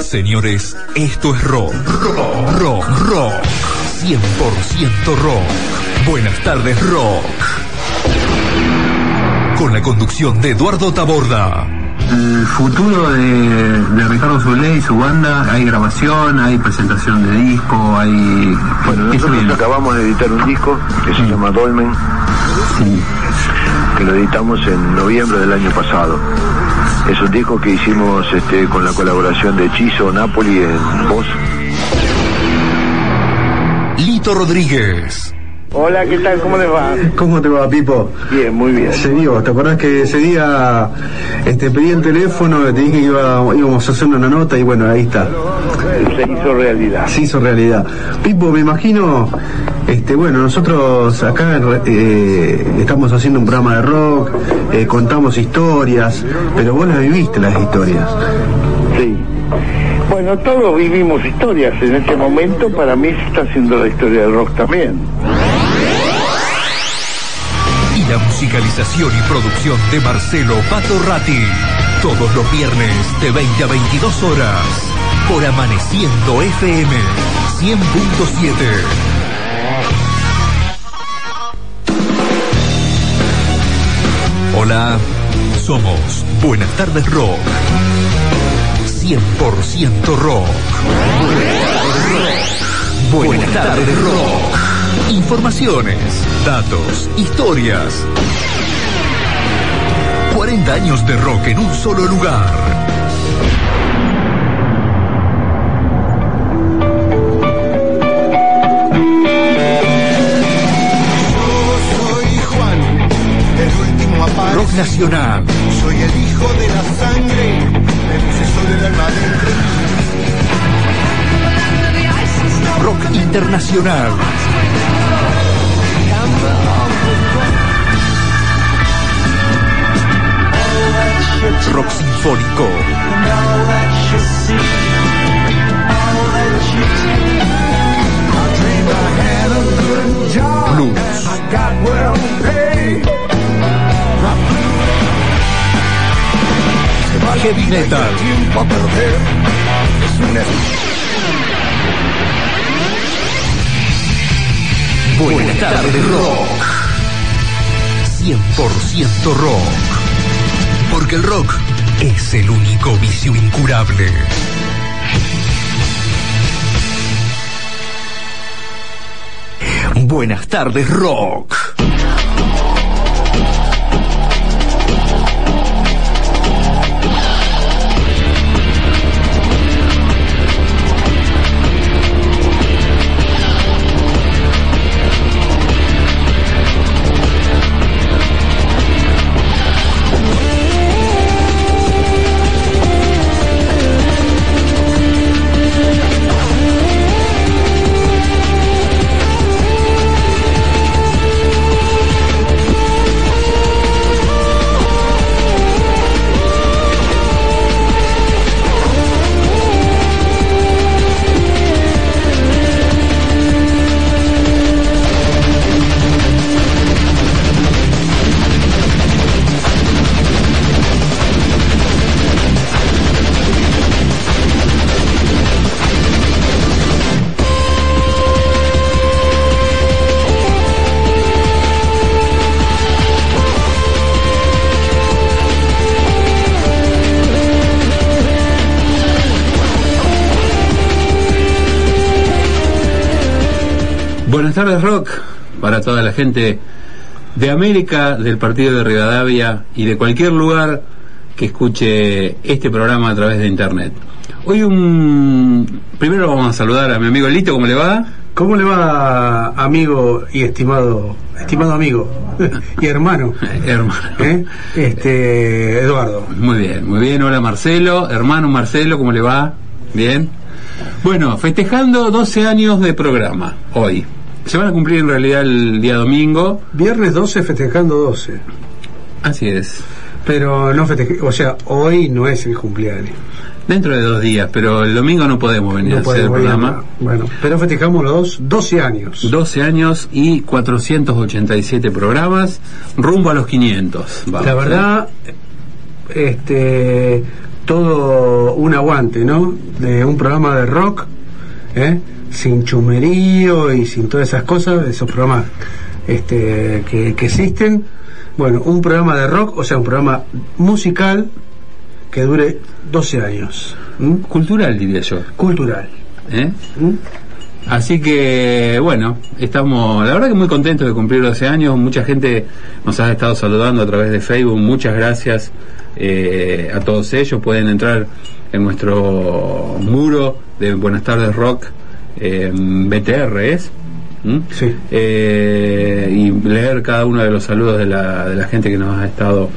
Señores, esto es rock. Rock, rock, rock. 100% rock. Buenas tardes, rock. Con la conducción de Eduardo Taborda. El futuro de, de Ricardo Solé y su banda, hay grabación, hay presentación de disco, hay... Bueno, ¿qué se nosotros acabamos de editar un disco que se llama Dolmen, Sí. que lo editamos en noviembre del año pasado. Es un disco que hicimos este, con la colaboración de Chizo Napoli en voz. Lito Rodríguez. Hola, ¿qué tal? ¿Cómo les va? ¿Cómo te va, Pipo? Bien, muy bien. Se dio, ¿te acordás que ese día este, pedí el teléfono, te dije que iba- íbamos a hacer una nota y bueno, ahí está, Se hizo realidad. se hizo realidad. Pipo, me imagino, este, bueno, nosotros acá eh, estamos haciendo un programa de rock, eh, contamos historias, pero vos las viviste las historias. Sí. Bueno, todos vivimos historias. En este momento, para mí, se está haciendo la historia del rock también. La musicalización y producción de Marcelo Pato Ratti. Todos los viernes de 20 a 22 horas. Por Amaneciendo FM 100.7. Hola, somos Buenas tardes Rock. 100% rock. Buenas tardes rock. Informaciones, datos, historias. 40 años de rock en un solo lugar. Soy Juan, el último aparte. Rock nacional, Soy el hijo de la sangre, me puse solo el alma de rock internacional. Rock sinfónico, blues, heavy metal, Buenas tardes rock. 100% rock. Porque el rock es el único vicio incurable. Buenas tardes rock. Buenas tardes, Rock, para toda la gente de América, del partido de Rivadavia y de cualquier lugar que escuche este programa a través de internet. Hoy un... Primero vamos a saludar a mi amigo Lito, ¿cómo le va? ¿Cómo le va, amigo y estimado, estimado amigo y hermano? Hermano. ¿eh? Este, Eduardo. Muy bien, muy bien. Hola Marcelo, hermano Marcelo, ¿cómo le va? Bien. Bueno, festejando 12 años de programa hoy. Se van a cumplir en realidad el día domingo. Viernes 12 festejando 12. Así es. Pero no festeje, o sea, hoy no es el cumpleaños. Dentro de dos días, pero el domingo no podemos venir No a hacer el a- programa. Bueno, pero festejamos los 12 años. 12 años y 487 programas, rumbo a los 500. vamos, La verdad, este, todo un aguante, ¿no? De un programa de rock, ¿eh? Sin chumerío y sin todas esas cosas, esos programas este, que, que existen. Bueno, un programa de rock, o sea, un programa musical que dure 12 años. Cultural, diría yo. Cultural. ¿eh? Así que, bueno, estamos, la verdad que muy contentos de cumplir 12 años. Mucha gente nos ha estado saludando a través de Facebook. Muchas gracias eh, a todos ellos. Pueden entrar en nuestro muro de Buenas tardes Rock, eh, BTR es. ¿Mm? Sí. Eh, y leer cada uno de los saludos de la, de la gente que nos ha estado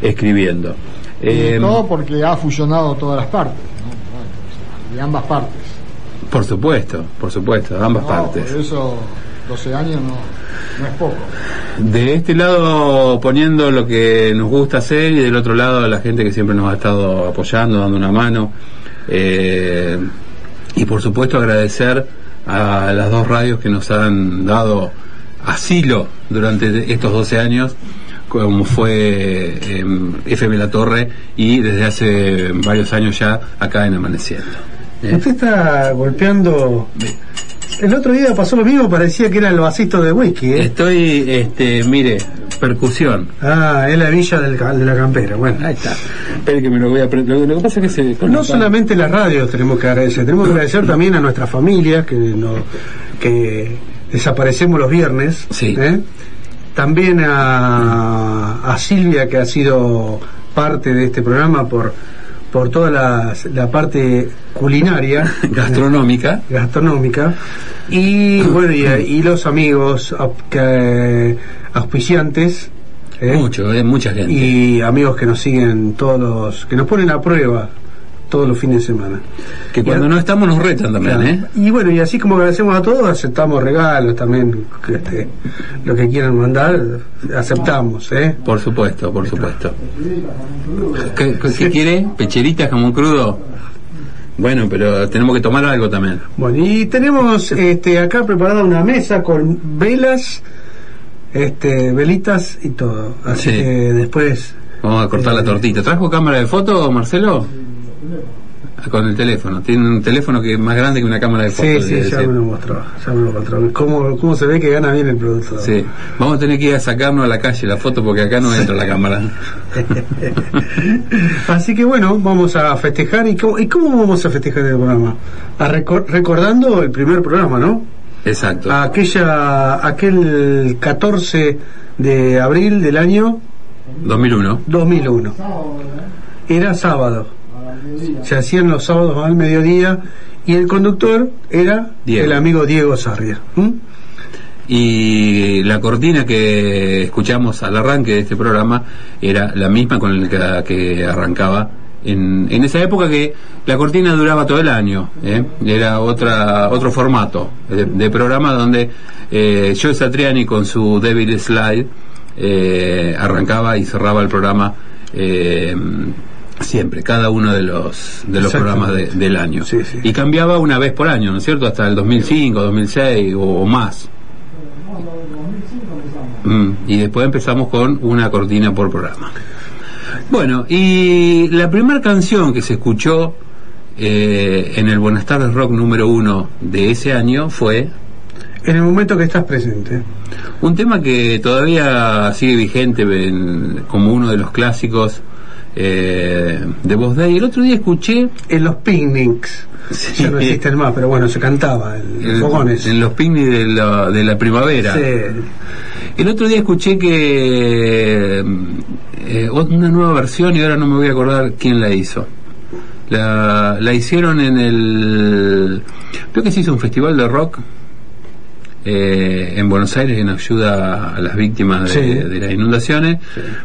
escribiendo. Eh, todo porque ha fusionado todas las partes, ¿no? De ambas partes. por supuesto, por supuesto, de ambas No, partes. Por eso 12 años no, no es poco. De este lado poniendo lo que nos gusta hacer y del otro lado la gente que siempre nos ha estado apoyando, dando una mano. Eh, y por supuesto agradecer a las dos radios que nos han dado asilo durante estos 12 años, como fue eh, FM La Torre y desde hace varios años ya acá en Amaneciendo. ¿eh? Usted está golpeando. El otro día pasó lo mismo, parecía que eran los vasitos de whisky, ¿eh? Estoy, este, mire, percusión. Ah, es la villa del de la campera. Bueno, Ahí está. Espere que me lo voy a aprender. Lo, que pasa es que se. no la- solamente las radios tenemos que agradecer, tenemos que agradecer también a nuestras familias que, no, que desaparecemos los viernes. Sí. ¿eh? También a, a Silvia, que ha sido parte de este programa por, por toda la, la parte culinaria. gastronómica. gastronómica y bueno y, y los amigos que, auspiciantes ¿eh? Mucho, eh, mucha gente. y amigos que nos siguen todos los que nos ponen a prueba todos los fines de semana que cuando no estamos nos retan también, Claro. ¿eh? y bueno y así como agradecemos a todos aceptamos regalos también este, lo que quieran mandar aceptamos ¿eh? Por supuesto, por supuesto. ¿Qué, qué- qué quiere? ¿Pecheritas, jamón crudo? Bueno, pero tenemos que tomar algo también. Bueno, y tenemos este, acá preparada una mesa con velas, este, velitas y todo. Así Sí. que después. Vamos a cortar la Eh, tortita. ¿Trajo cámara de foto, Marcelo? Ah, Con el teléfono. Tiene un teléfono que es más grande que una cámara de foto. Sí, sí, ya me lo mostró. Ya me lo mostró. ¿Cómo, cómo se ve que gana bien el producto? Sí. Vamos a tener que ir a sacarnos a la calle la foto porque acá no entra la cámara. Así que bueno, vamos a festejar. ¿Y cómo, y cómo vamos a festejar el programa? A recor- recordando el primer programa, ¿no? Exacto. Aquella, aquel 14 de abril del año 2001. 2001. Era sábado. Se hacían los sábados al mediodía y el conductor era Diego. el amigo Diego Sarrier. ¿Mm? Y la cortina que escuchamos al arranque de este programa era la misma con la que, que arrancaba en, en esa época que la cortina duraba todo el año. ¿eh? Era otra otro formato de, de programa donde eh, Joe Satriani con su Devil Slide eh, arrancaba y cerraba el programa eh, siempre, cada uno de los de los programas de- del año. Sí, sí. Y cambiaba una vez por año, ¿no es cierto? Hasta el 2005, 2006 o, o más. Mm, y después empezamos con una cortina por programa. Bueno, y la primera canción que se escuchó eh, en el Buenas tardes Rock número uno de ese año fue En el momento que estás presente. un tema que todavía sigue vigente en- como uno de los clásicos eh, de Voz Day. El otro día escuché En los picnics. Sí. Ya no existen más, pero bueno, se cantaba en los fogones. en los picnics de la, de la primavera. Sí. El otro día escuché que eh, una nueva versión y ahora no me voy a acordar quién la hizo. La, la hicieron en el... Creo que se hizo un festival de rock eh, en Buenos Aires en ayuda a las víctimas de, Sí. de las inundaciones.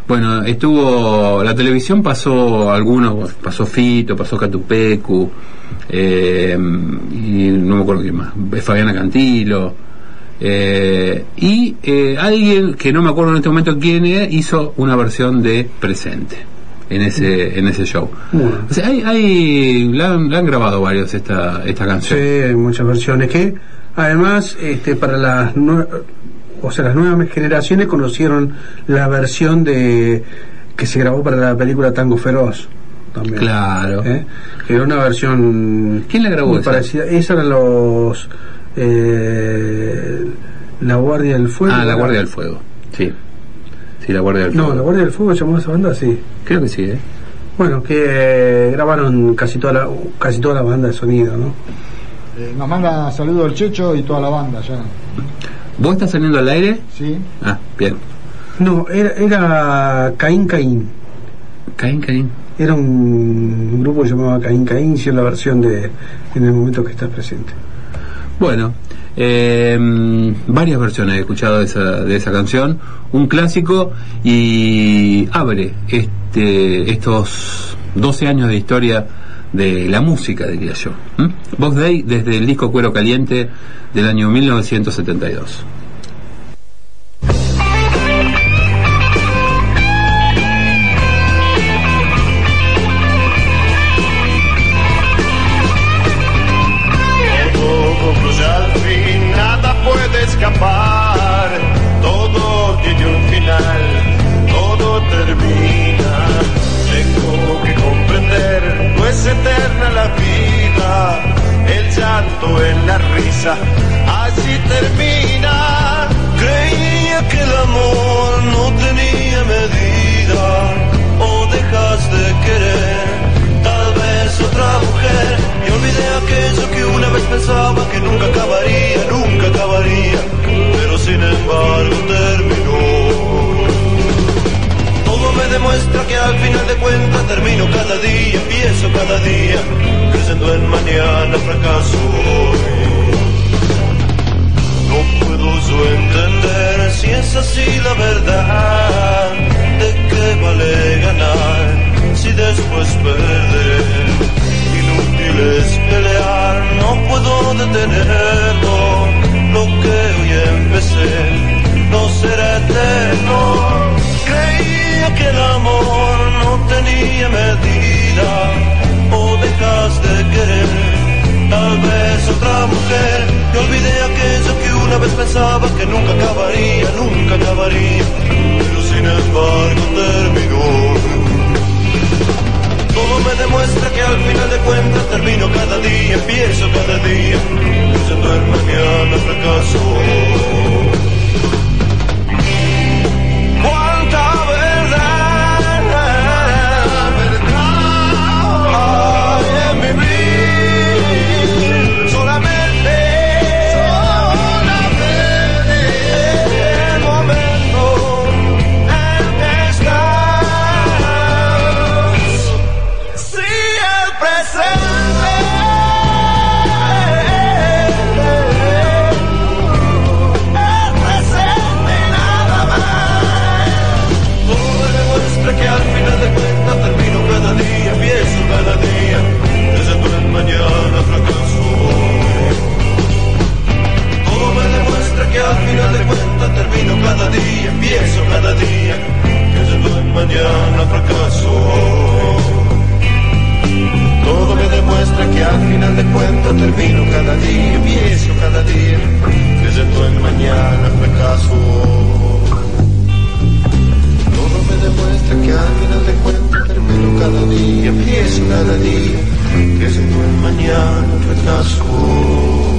Bueno, estuvo... La televisión pasó algunos, pasó Fito, pasó Catupecu, eh, y no me acuerdo quién más, Fabiana Cantilo. Eh, y eh, alguien que no me acuerdo en este momento quién es, hizo una versión de presente en ese en ese show. Bueno. O sea, hay, hay la, han, la han grabado varios esta esta Sí, canción. hay muchas versiones que además este para las o sea, las nuevas generaciones conocieron la versión de que se grabó para la película Tango Feroz. también. Claro. ¿eh? Que era una versión. ¿Quién la grabó muy esa? parecida. Esa eran los. eh, la Guardia del Fuego. Ah, la Guardia del Fuego. Sí. Sí, la Guardia del Fuego. No, la Guardia del Fuego se llamó esa banda, sí. Creo que sí, ¿eh? Bueno, que eh, grabaron casi toda la, casi toda la banda de sonido, ¿no? Eh, nos manda saludos el Checho y toda la banda ya. ¿Vos estás saliendo al aire? Sí. Ah, bien. No, era, era Caín Caín. Caín, Caín. Era un grupo que se llamaba Caín Caín, y es la versión de En el momento que estás presente. Bueno, eh, varias versiones he escuchado de esa, de esa canción, un clásico y abre este, estos 12 años de historia de la música, diría yo. ¿Mm? Box Day desde el disco Cuero Caliente del año 1972. Así termina. Creía que el amor no tenía medida. O dejas de querer, tal vez otra mujer. Y olvidé aquello que una vez pensaba que nunca acabaría, nunca acabaría. Pero sin embargo terminó. Todo me demuestra que al final de cuentas termino cada día, empiezo cada día, creciendo en mañana, fracaso puedo yo entender si es así la verdad, de qué vale ganar si después perderé. Inútil es pelear, no puedo detenerlo, lo que hoy empecé no será eterno. Creía que el amor no tenía medida, o dejas de querer, tal vez otra mujer. Y olvidé aquello que una vez pensaba que nunca acabaría, nunca acabaría, pero sin embargo terminó. Todo me demuestra que al final de cuentas termino cada día, empiezo cada día, creyendo en mañana fracaso. Día, empiezo cada día, creyendo en mañana fracaso. Todo me demuestra que al final de cuentas termino cada día, empiezo cada día, creyendo en mañana fracaso. Todo me demuestra que al final de cuentas termino cada día, empiezo cada día, creyendo en mañana fracaso.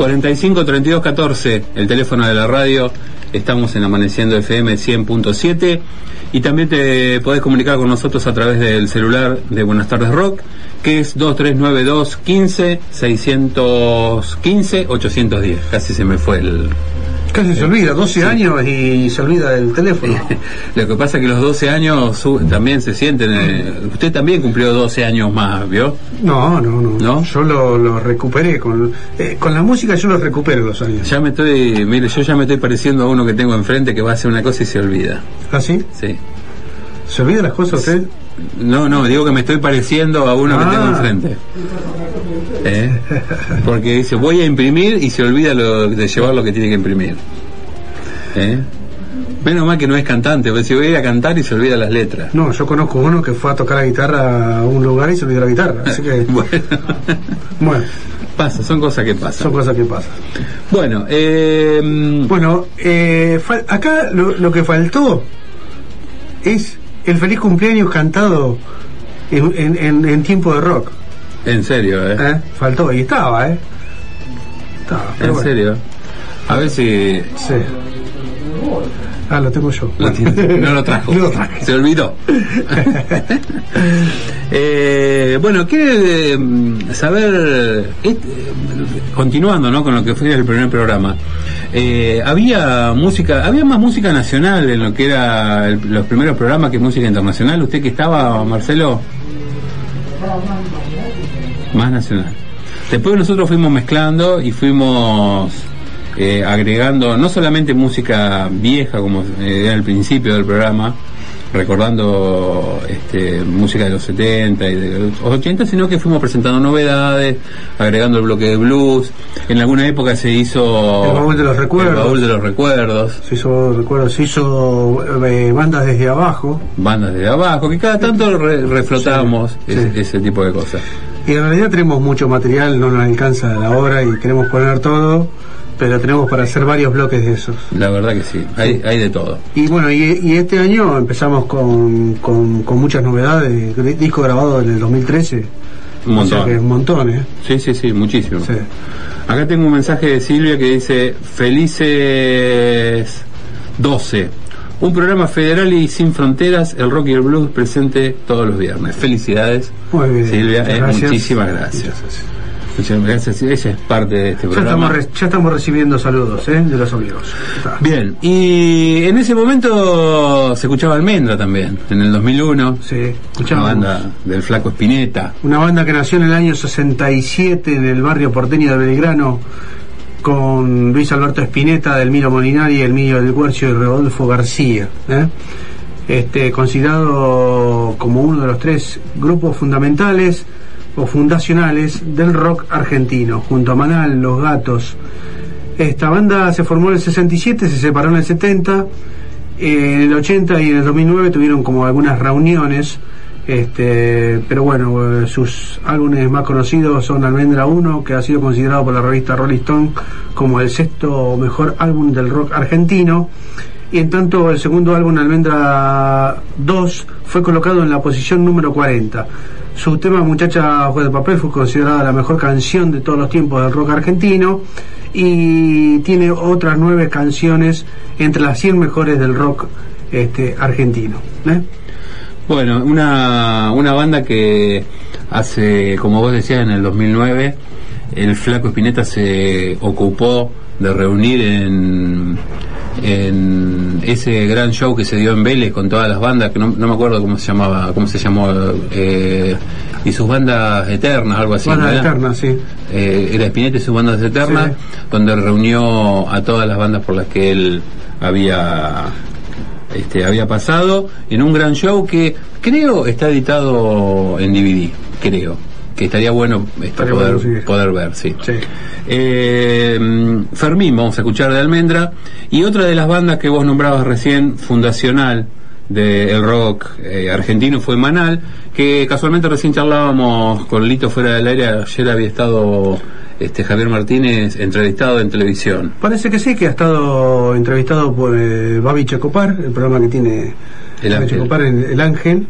45 32 14, el teléfono de la radio. Estamos en Amaneciendo FM 100.7 y también te podés comunicar con nosotros a través del celular de Buenas Tardes Rock, que es 2392 15 615 810. Casi se me fue el, Casi se olvida, 12 años y se olvida del teléfono. Lo que pasa es que los 12 años también se sienten. eh, usted también cumplió 12 años más, ¿vio? No, no, no. ¿No? Yo lo, lo recuperé. Con, eh, con la música yo lo recupero los años. Ya me estoy, mire, yo ya me estoy pareciendo a uno que tengo enfrente que va a hacer una cosa y se olvida. ¿Ah, sí? Sí. ¿Se olvida las cosas usted? No, no, digo que me estoy pareciendo a uno Ah. que tengo enfrente. ¿Eh? Porque dice, voy a imprimir y se olvida lo, de llevar lo que tiene que imprimir. ¿Eh? Menos mal que no es cantante, porque si voy a ir a cantar y se olvida las letras. No, yo conozco uno que fue a tocar la guitarra a un lugar y se olvidó la guitarra. Así que, Bueno, bueno, pasa, son cosas que son pasan. cosas que pasan. Bueno, eh, Bueno, eh, acá lo, lo que faltó es el feliz cumpleaños cantado en, en- en- en tiempo de rock. En serio, ¿eh? ¿eh? Faltó, y estaba, ¿eh? Estaba, En bueno, serio. A ver si Sí. Ah, lo tengo yo. lo no lo trajo. No lo traje. Se olvidó. Eh, bueno, quiere mm, saber, eh, continuando ¿no? con lo que fue el primer programa, eh, había música, había más música nacional en lo que era el- los primeros programas que música internacional. ¿Usted que estaba, Marcelo? Más nacional. Después nosotros fuimos mezclando y fuimos eh, agregando no solamente música vieja como eh, era el principio del programa, recordando este, música de los 70 y de los 80, sino que fuimos presentando novedades, agregando el bloque de blues. En alguna época se hizo El baúl de los recuerdos. el baúl de los recuerdos, Se hizo, recuerdo, se hizo eh, bandas desde abajo. bandas de abajo, que cada tanto re- reflotamos Sí, ese, sí. ese tipo de cosas. Y en realidad tenemos mucho material, no nos alcanza la hora y queremos poner todo, pero tenemos para hacer varios bloques de esos. La verdad que sí, hay, hay de todo. Y bueno, y, y este año empezamos con, con, con muchas novedades, disco grabado en el 2013. Un O sea montón. que un montón, ¿eh? Sí, sí, sí, muchísimo. Sí. Acá tengo un mensaje de Silvia que dice, felices 12. Un programa federal y sin fronteras, el rock y el blues presente todos los viernes. Felicidades, Muy bien. Silvia, eh, gracias. muchísimas gracias. Muchas gracias, ella es parte de este Ya programa. estamos, re- ya estamos recibiendo saludos, ¿eh? De los amigos. Está. Bien, y en ese momento se escuchaba Almendra también, en el 2001, Sí, una escuchamos. banda del flaco Spinetta. Una banda que nació en el año 67 en el barrio porteño de Belgrano con Luis Alberto Espineta, Delmiro Molinari, Emilio del Guercio y Rodolfo García. ¿eh? Este, considerado como uno de los tres grupos fundamentales o fundacionales del rock argentino, junto a Manal, Los Gatos. Esta banda se formó en el 67, se separó en el 70, en el 80 y en el 2009 tuvieron como algunas reuniones, este, pero bueno, eh, sus álbumes más conocidos son Almendra 1, que ha sido considerado por la revista Rolling Stone como el sexto mejor álbum del rock argentino, y en tanto el segundo álbum Almendra 2 fue colocado en la posición número 40. Su tema Muchacha Ojos de Papel fue considerada la mejor canción de todos los tiempos del rock argentino y tiene otras nueve canciones entre las 100 mejores del rock este, argentino. ¿eh? Bueno, una, una banda que hace, como vos decías, en el 2009, el Flaco Espineta se ocupó de reunir en, en ese gran show que se dio en Vélez con todas las bandas, que no, no me acuerdo cómo se llamaba, cómo se llamó, eh, y sus bandas eternas, algo así. Banda ¿verdad? eterna, sí. eh, era Spinetta y sus bandas eternas, Sí. donde reunió a todas las bandas por las que él había este, había pasado en un gran show que creo está editado en DVD, creo que estaría bueno este, poder, bueno, sí. poder ver, sí. Sí. Eh, Fermín, vamos a escuchar de Almendra. Y otra de las bandas que vos nombrabas recién, fundacional del rock eh, argentino, fue Manal, que casualmente recién charlábamos con Lito fuera del aire. Ayer había estado este, Javier Martínez entrevistado en televisión. Parece que sí, que ha estado entrevistado por eh, Babi Checopar, el programa que tiene El Babi. Checopar, el, el Ángel.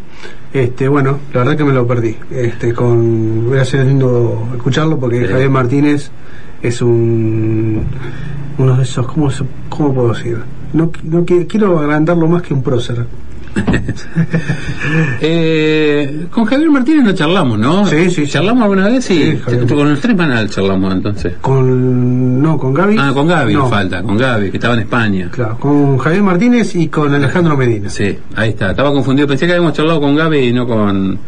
Este, bueno, la verdad que me lo perdí. Este, con, hubiera sido lindo escucharlo porque. Javier Martínez es un uno de esos, ¿cómo, cómo puedo decir? No, no qui- quiero agrandarlo más que un prócer. Eh, con Javier Martínez no charlamos, ¿no? Sí, sí, sí. ¿Charlamos alguna vez? Sí. Con los tres manal charlamos entonces. Con, no, con Gaby. Ah, con Gaby No, falta, con Gaby, que estaba en España. Claro, con Javier Martínez y con Alejandro Medina. Sí, ahí está. Estaba confundido. Pensé que habíamos charlado con Gaby y no con,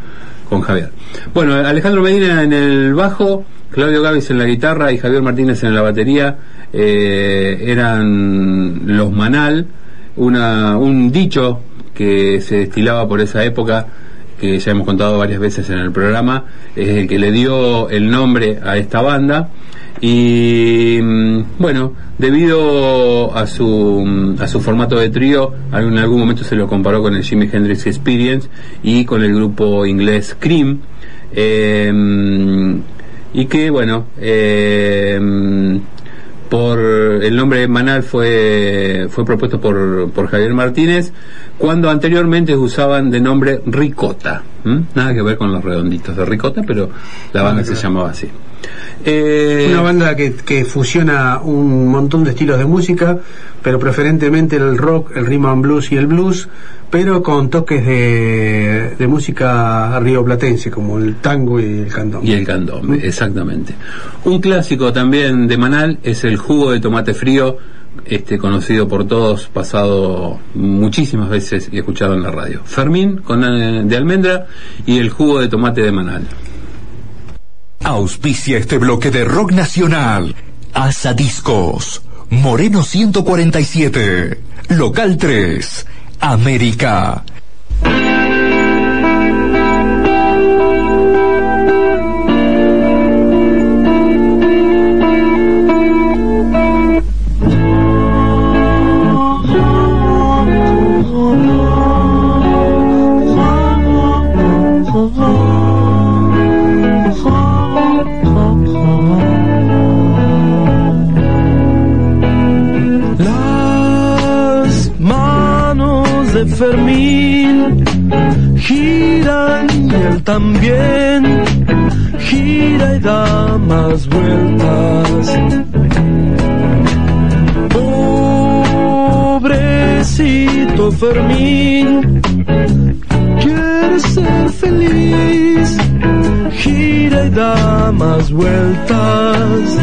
con Javier. Bueno, Alejandro Medina en el bajo, Claudio Gavis en la guitarra y Javier Martínez en la batería eh, eran los Manal, una, un dicho que se destilaba por esa época que ya hemos contado varias veces en el programa, es el que le dio el nombre a esta banda. Y mm, bueno, debido a su, mm, a su formato de trío, en algún momento se lo comparó con el Jimi Hendrix Experience y con el grupo inglés Cream. Eh, y que bueno, eh, por el nombre Manal fue fue propuesto por, por Javier Martínez cuando anteriormente usaban de nombre Ricota nada que ver con los redonditos de Ricota pero la banda se llamaba así. Eh, Una banda que, que fusiona un montón de estilos de música, pero preferentemente el rock, el rhythm and blues y el blues, pero con toques de, de música rioplatense, como el tango y el cantón. y el candombe exactamente. Un clásico también de Manal es el jugo de tomate frío este conocido por todos pasado muchísimas veces y escuchado en la radio Fermín con eh, de almendra y el jugo de tomate de Manal Auspicia este bloque de rock nacional. Asadiscos. Moreno 147. Local 3. América. Fermín giran y él también gira y da más vueltas. Pobrecito Fermín, quiere ser feliz, gira y da más vueltas.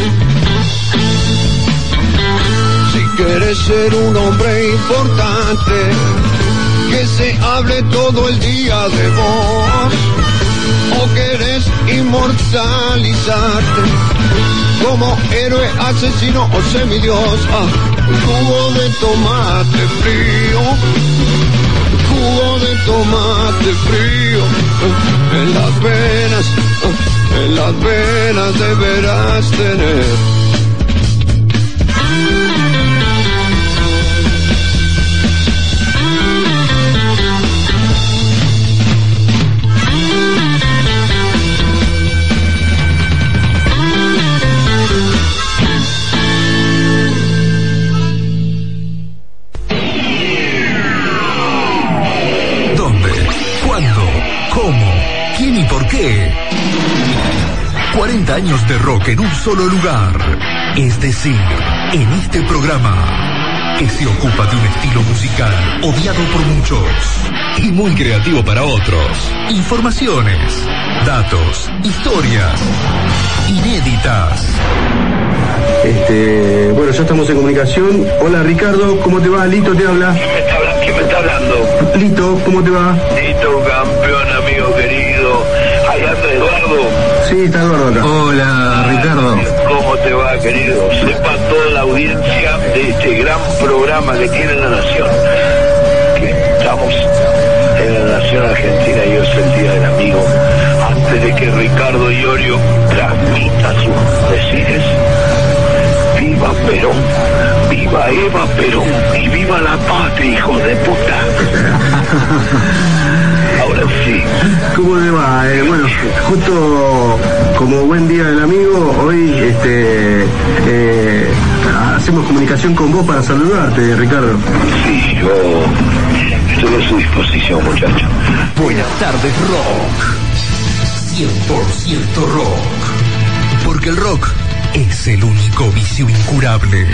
Quieres ser un hombre importante, que se hable todo el día de vos, o querés inmortalizarte como héroe, asesino o semidios, jugo de tomate frío, jugo de tomate frío, en las venas, en las venas deberás tener. Años de rock en un solo lugar. Es decir, en este programa, que se ocupa de un estilo musical odiado por muchos y muy creativo para otros. Informaciones, datos, historias inéditas. Este, bueno, ya estamos en comunicación. Hola Ricardo, ¿cómo te va? Lito te habla. ¿Quién me está hablando? Lito, ¿cómo te va? Tito, campeón, Eduardo. Sí, está Eduardo acá. Hola, Ricardo. ¿Cómo te va, querido? Sepa toda la audiencia de este gran programa que tiene la Nación. Que estamos en la Nación Argentina y hoy es el Día del Amigo. Antes de que Ricardo Iorio transmita sus decires, viva Perón, viva Eva Perón y viva la patria, hijo de puta. Sí. ¿Cómo te va? Eh, bueno, justo como buen día del amigo, hoy este, eh, hacemos comunicación con vos para saludarte, Ricardo. Sí, yo estoy a su disposición, muchacho. Buenas tardes, rock. 100% rock. Porque el rock es el único vicio incurable.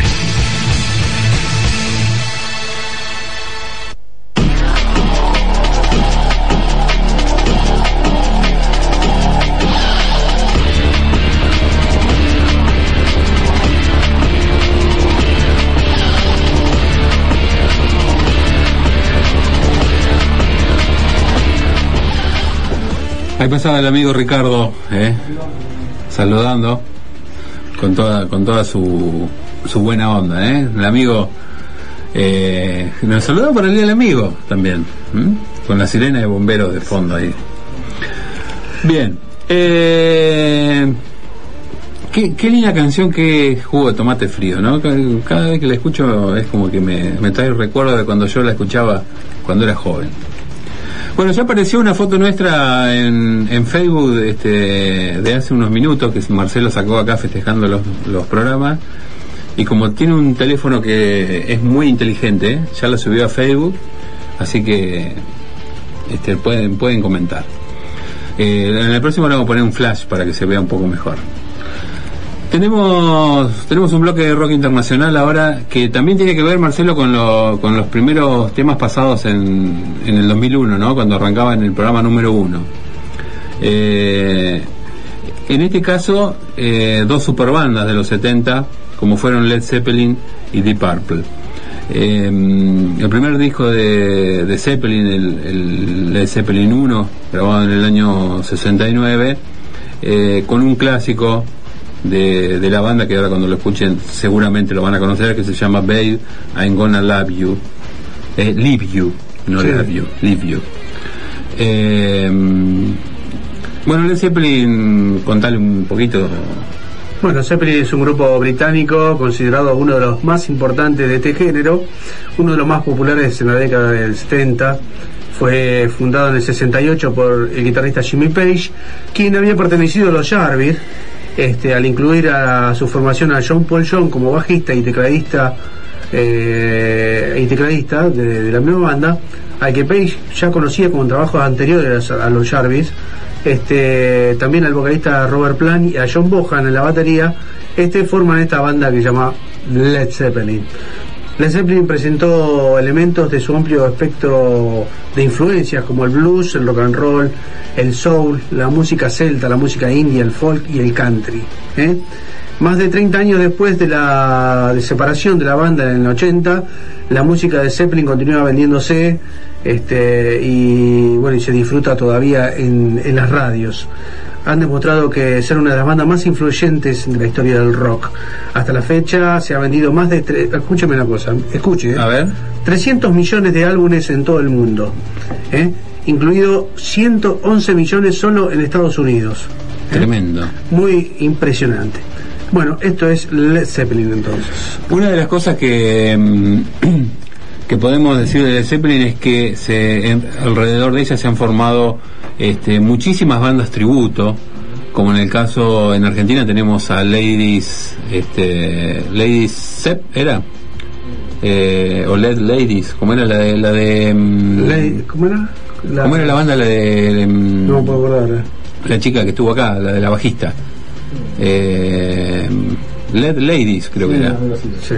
Ahí pasaba el amigo Ricardo, ¿eh? saludando con toda con toda su, su buena onda. ¿eh? El amigo eh, nos saludó por el día del amigo también, con la sirena de bomberos de fondo ahí. Bien, eh, Qué, qué linda canción que Jugo Tomate Frío, ¿no? Cada, cada vez que la escucho es como que me, me trae recuerdo de cuando yo la escuchaba cuando era joven. Bueno, ya apareció una foto nuestra en, en Facebook este, de hace unos minutos que Marcelo sacó acá festejando los, los programas. Y como tiene un teléfono que es muy inteligente, ya la subió a Facebook, así que este, pueden, pueden comentar. Eh, en el próximo le vamos a poner un flash para que se vea un poco mejor. Tenemos, tenemos un bloque de rock internacional ahora que también tiene que ver, Marcelo, con, lo- con los primeros temas pasados en, en el 2001, ¿no? cuando arrancaba en el programa número uno. Eh, en este caso, eh, dos superbandas de los 70, como fueron Led Zeppelin y Deep Purple. Eh, el primer disco de, de Zeppelin, el, el Led Zeppelin 1, grabado en el año 69, eh, con un clásico de, de la banda que ahora cuando lo escuchen seguramente lo van a conocer, que se llama Babe, I'm Gonna Love You. Eh, leave You, no Sí. Love You, Leave You. Eh, bueno, Led Zeppelin, contale un poquito. Bueno, Zeppelin es un grupo británico considerado uno de los más importantes de este género, uno de los más populares en la década del 70. Fue fundado en el 68 por el guitarrista Jimmy Page, quien había pertenecido a los Jarvis, este, al incluir a su formación a John Paul John como bajista y tecladista eh, y tecladista de, la misma banda, al que Page ya conocía como trabajos anteriores a los Jarvis, este, también al vocalista Robert Plant y a John Bohan en la batería, este forman esta banda que se llama Led Zeppelin. Led Zeppelin presentó elementos de su amplio espectro de influencias como el blues, el rock and roll, el soul, la música celta, la música india, el folk y el country. ¿eh? Más de 30 años después de la separación de la banda en el 80, la música de Zeppelin continúa vendiéndose este, y bueno se disfruta todavía en las radios. Han demostrado que ser una de las bandas más influyentes de la historia del rock. Hasta la fecha se ha vendido más de... tre- Escúcheme una cosa, escuche. ¿eh? A ver. 300 millones de álbumes en todo el mundo, ¿eh? incluido 111 millones solo en Estados Unidos. Tremendo. Muy impresionante. Bueno, esto es Led Zeppelin entonces. Una de las cosas que, mm, que podemos decir de Led Zeppelin es que se, en- alrededor de ella se han formado este, muchísimas bandas tributo, como en el caso en Argentina tenemos a Ladies, este, Ladies Zepp, ¿era? Eh, o Led Ladies, ¿cómo era la de... La de mm, ¿Cómo era? La- ¿Cómo era la banda? La de... de, mm, No puedo acordar. ¿eh? la chica que estuvo acá, la de la bajista. Eh, Led Ladies, creo que era. Sí.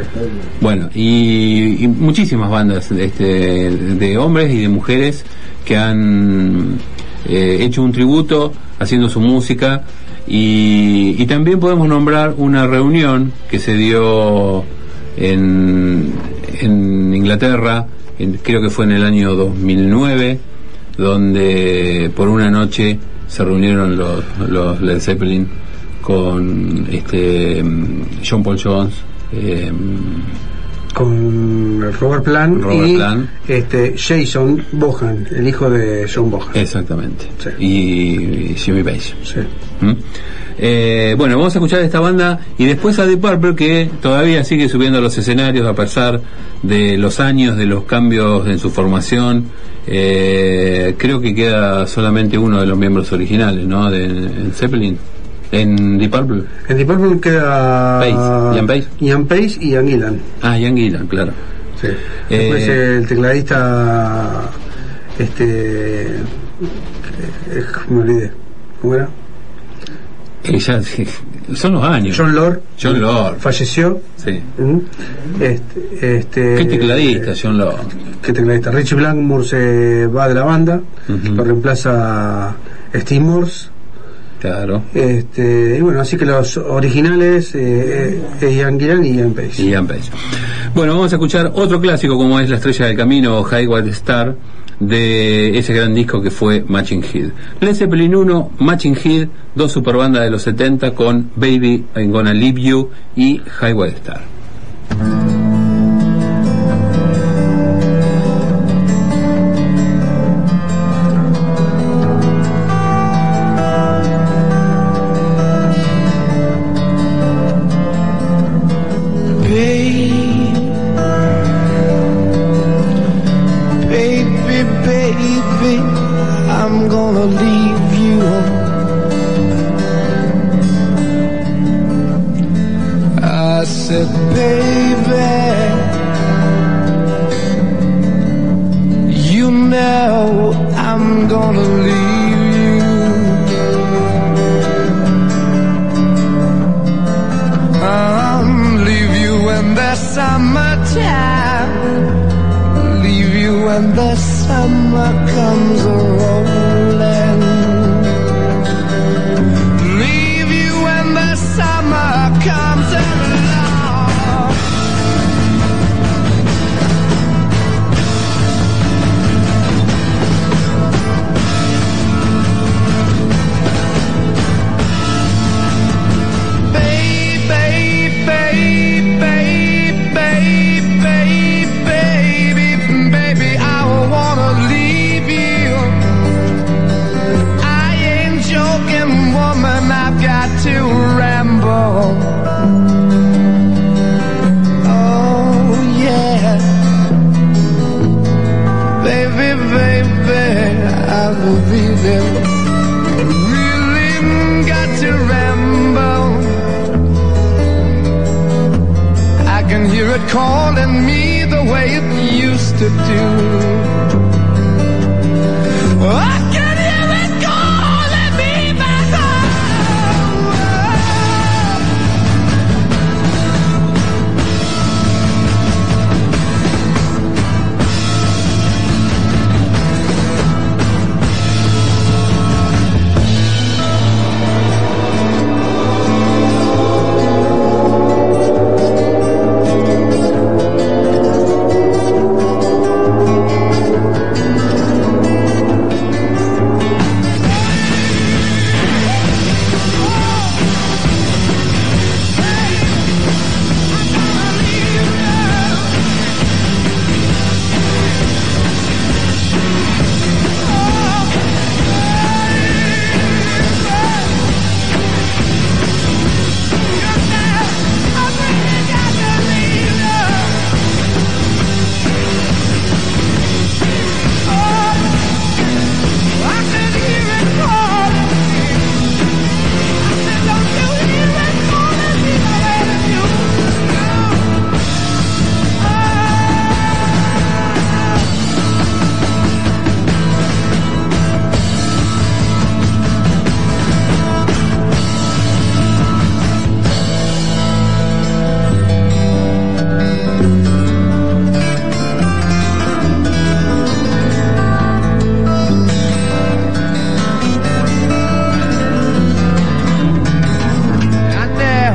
Bueno, y, y muchísimas bandas este, de hombres y de mujeres que han eh, hecho un tributo haciendo su música. Y, y también podemos nombrar una reunión que se dio en, en Inglaterra, en- creo que fue en el año 2009, donde por una noche se reunieron los, los Led Zeppelin con este mm, John Paul Jones, eh, Con Robert Plant Robert y. Este, Jason Bohan, el hijo de John Bohan. exactamente, Sí. y, y Jimmy Page. Sí. ¿Mm? Eh, bueno, vamos a escuchar esta banda y después a Deep Purple que todavía sigue subiendo a los escenarios a pesar de los años, de los cambios en su formación. Eh, creo que queda solamente uno de los miembros originales, ¿no? De en Zeppelin, en Deep Purple. En Deep Purple queda Pace, Ian Pace. Ian Pace y Ian Gillan. Ah, Ian Gillan, claro. Sí. Después Eh, el tecladista este eh, me olvidé. ¿Cómo era? Eh, ya- son los años. John Lord. John Lord. Falleció. Sí. ¿Mm? Este, este, Qué tecladista, John Lord. ¿Qué tecladista? Richie Blackmore se va de la banda, lo reemplaza Steve Morse. Claro. Este, y bueno, así que los originales eh, es Ian Gillan y Ian Pace. Ian Page. Bueno, vamos a escuchar otro clásico como es La Estrella del Camino o Highway Star de ese gran disco que fue Matching Head. Led Zeppelin 1, Matching Head, dos superbandas de los 70 con Baby I'm Gonna Leave You y Highway Star.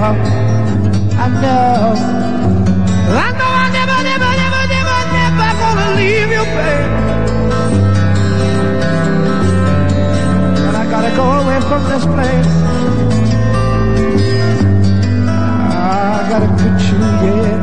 I know. I know I never, never, never, never, never gonna leave you, babe. And I gotta go away from this place. I gotta put you, yeah.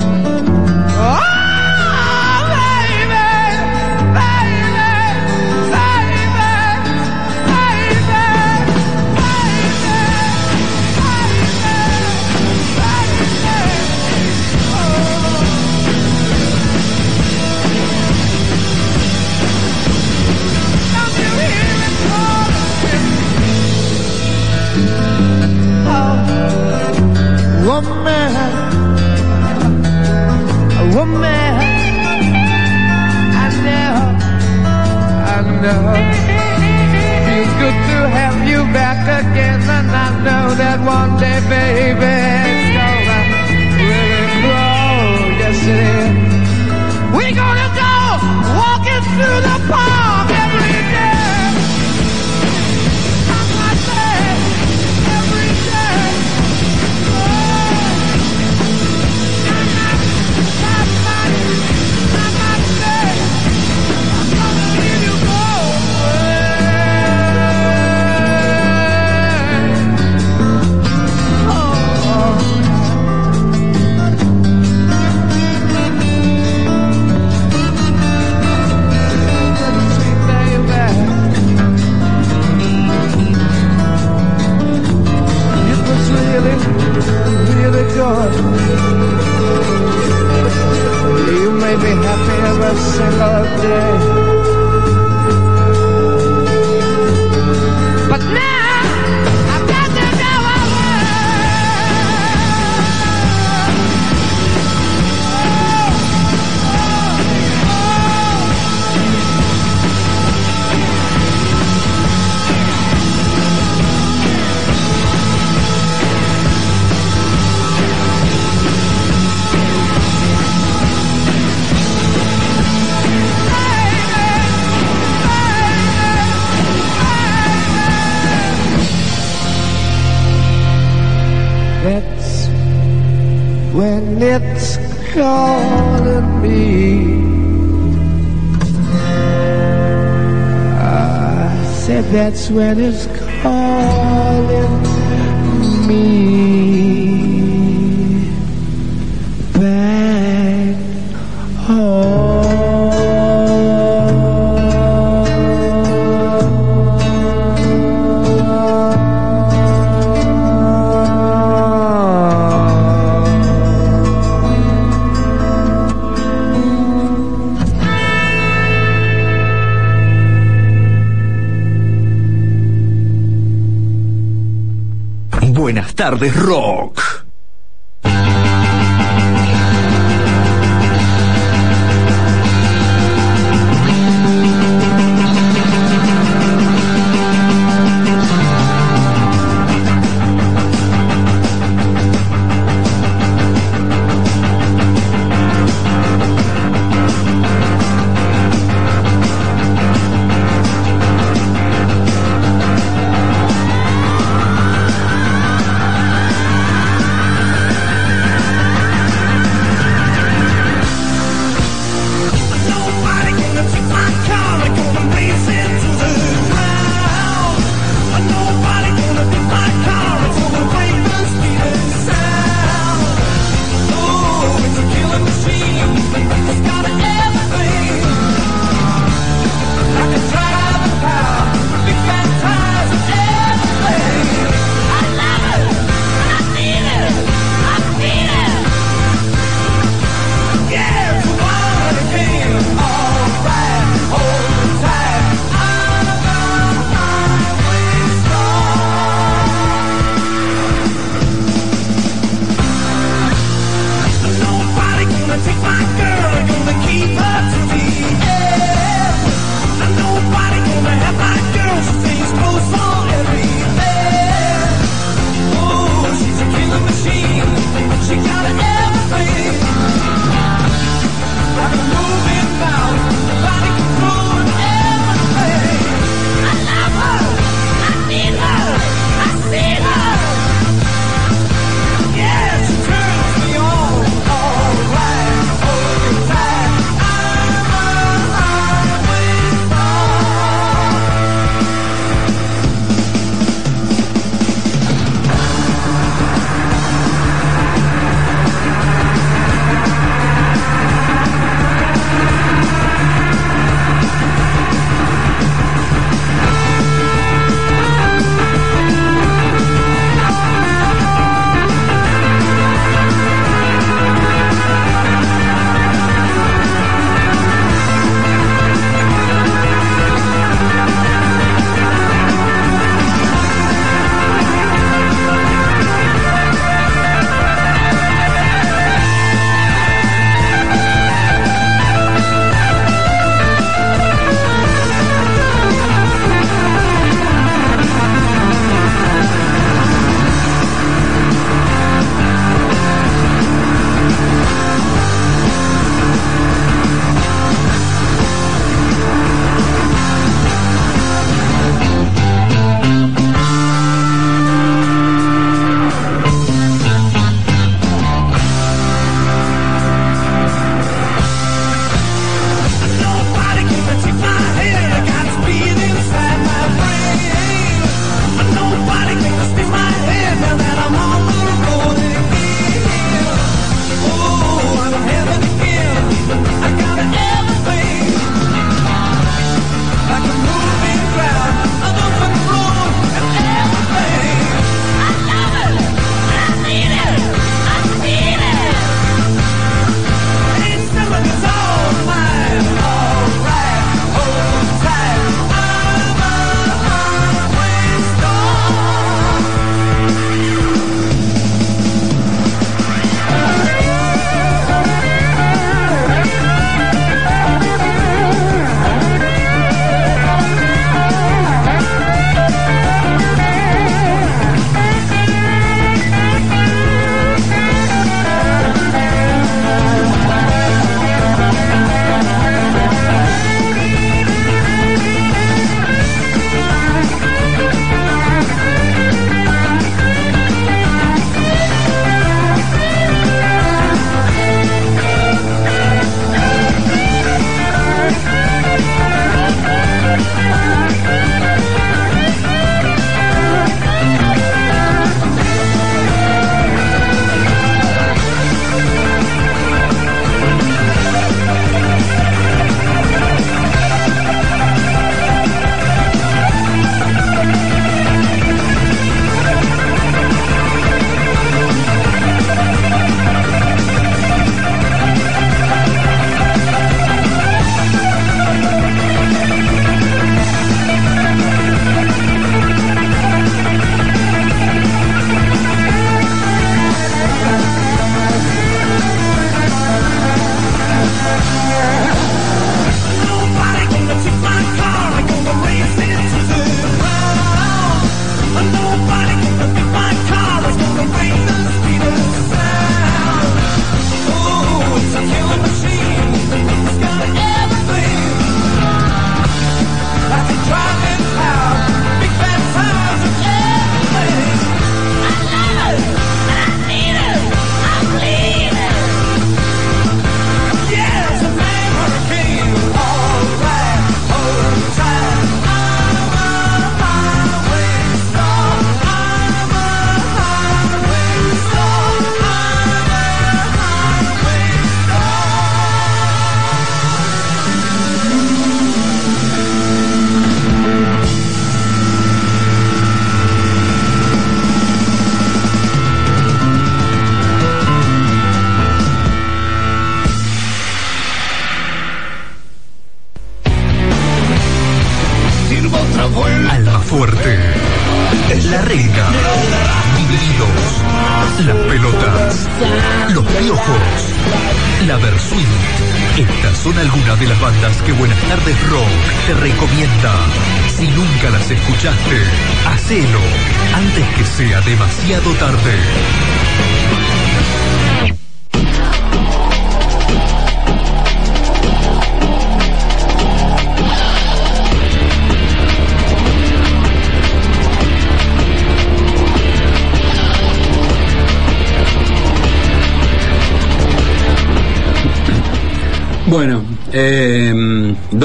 That's when it's Buenas tardes, rock.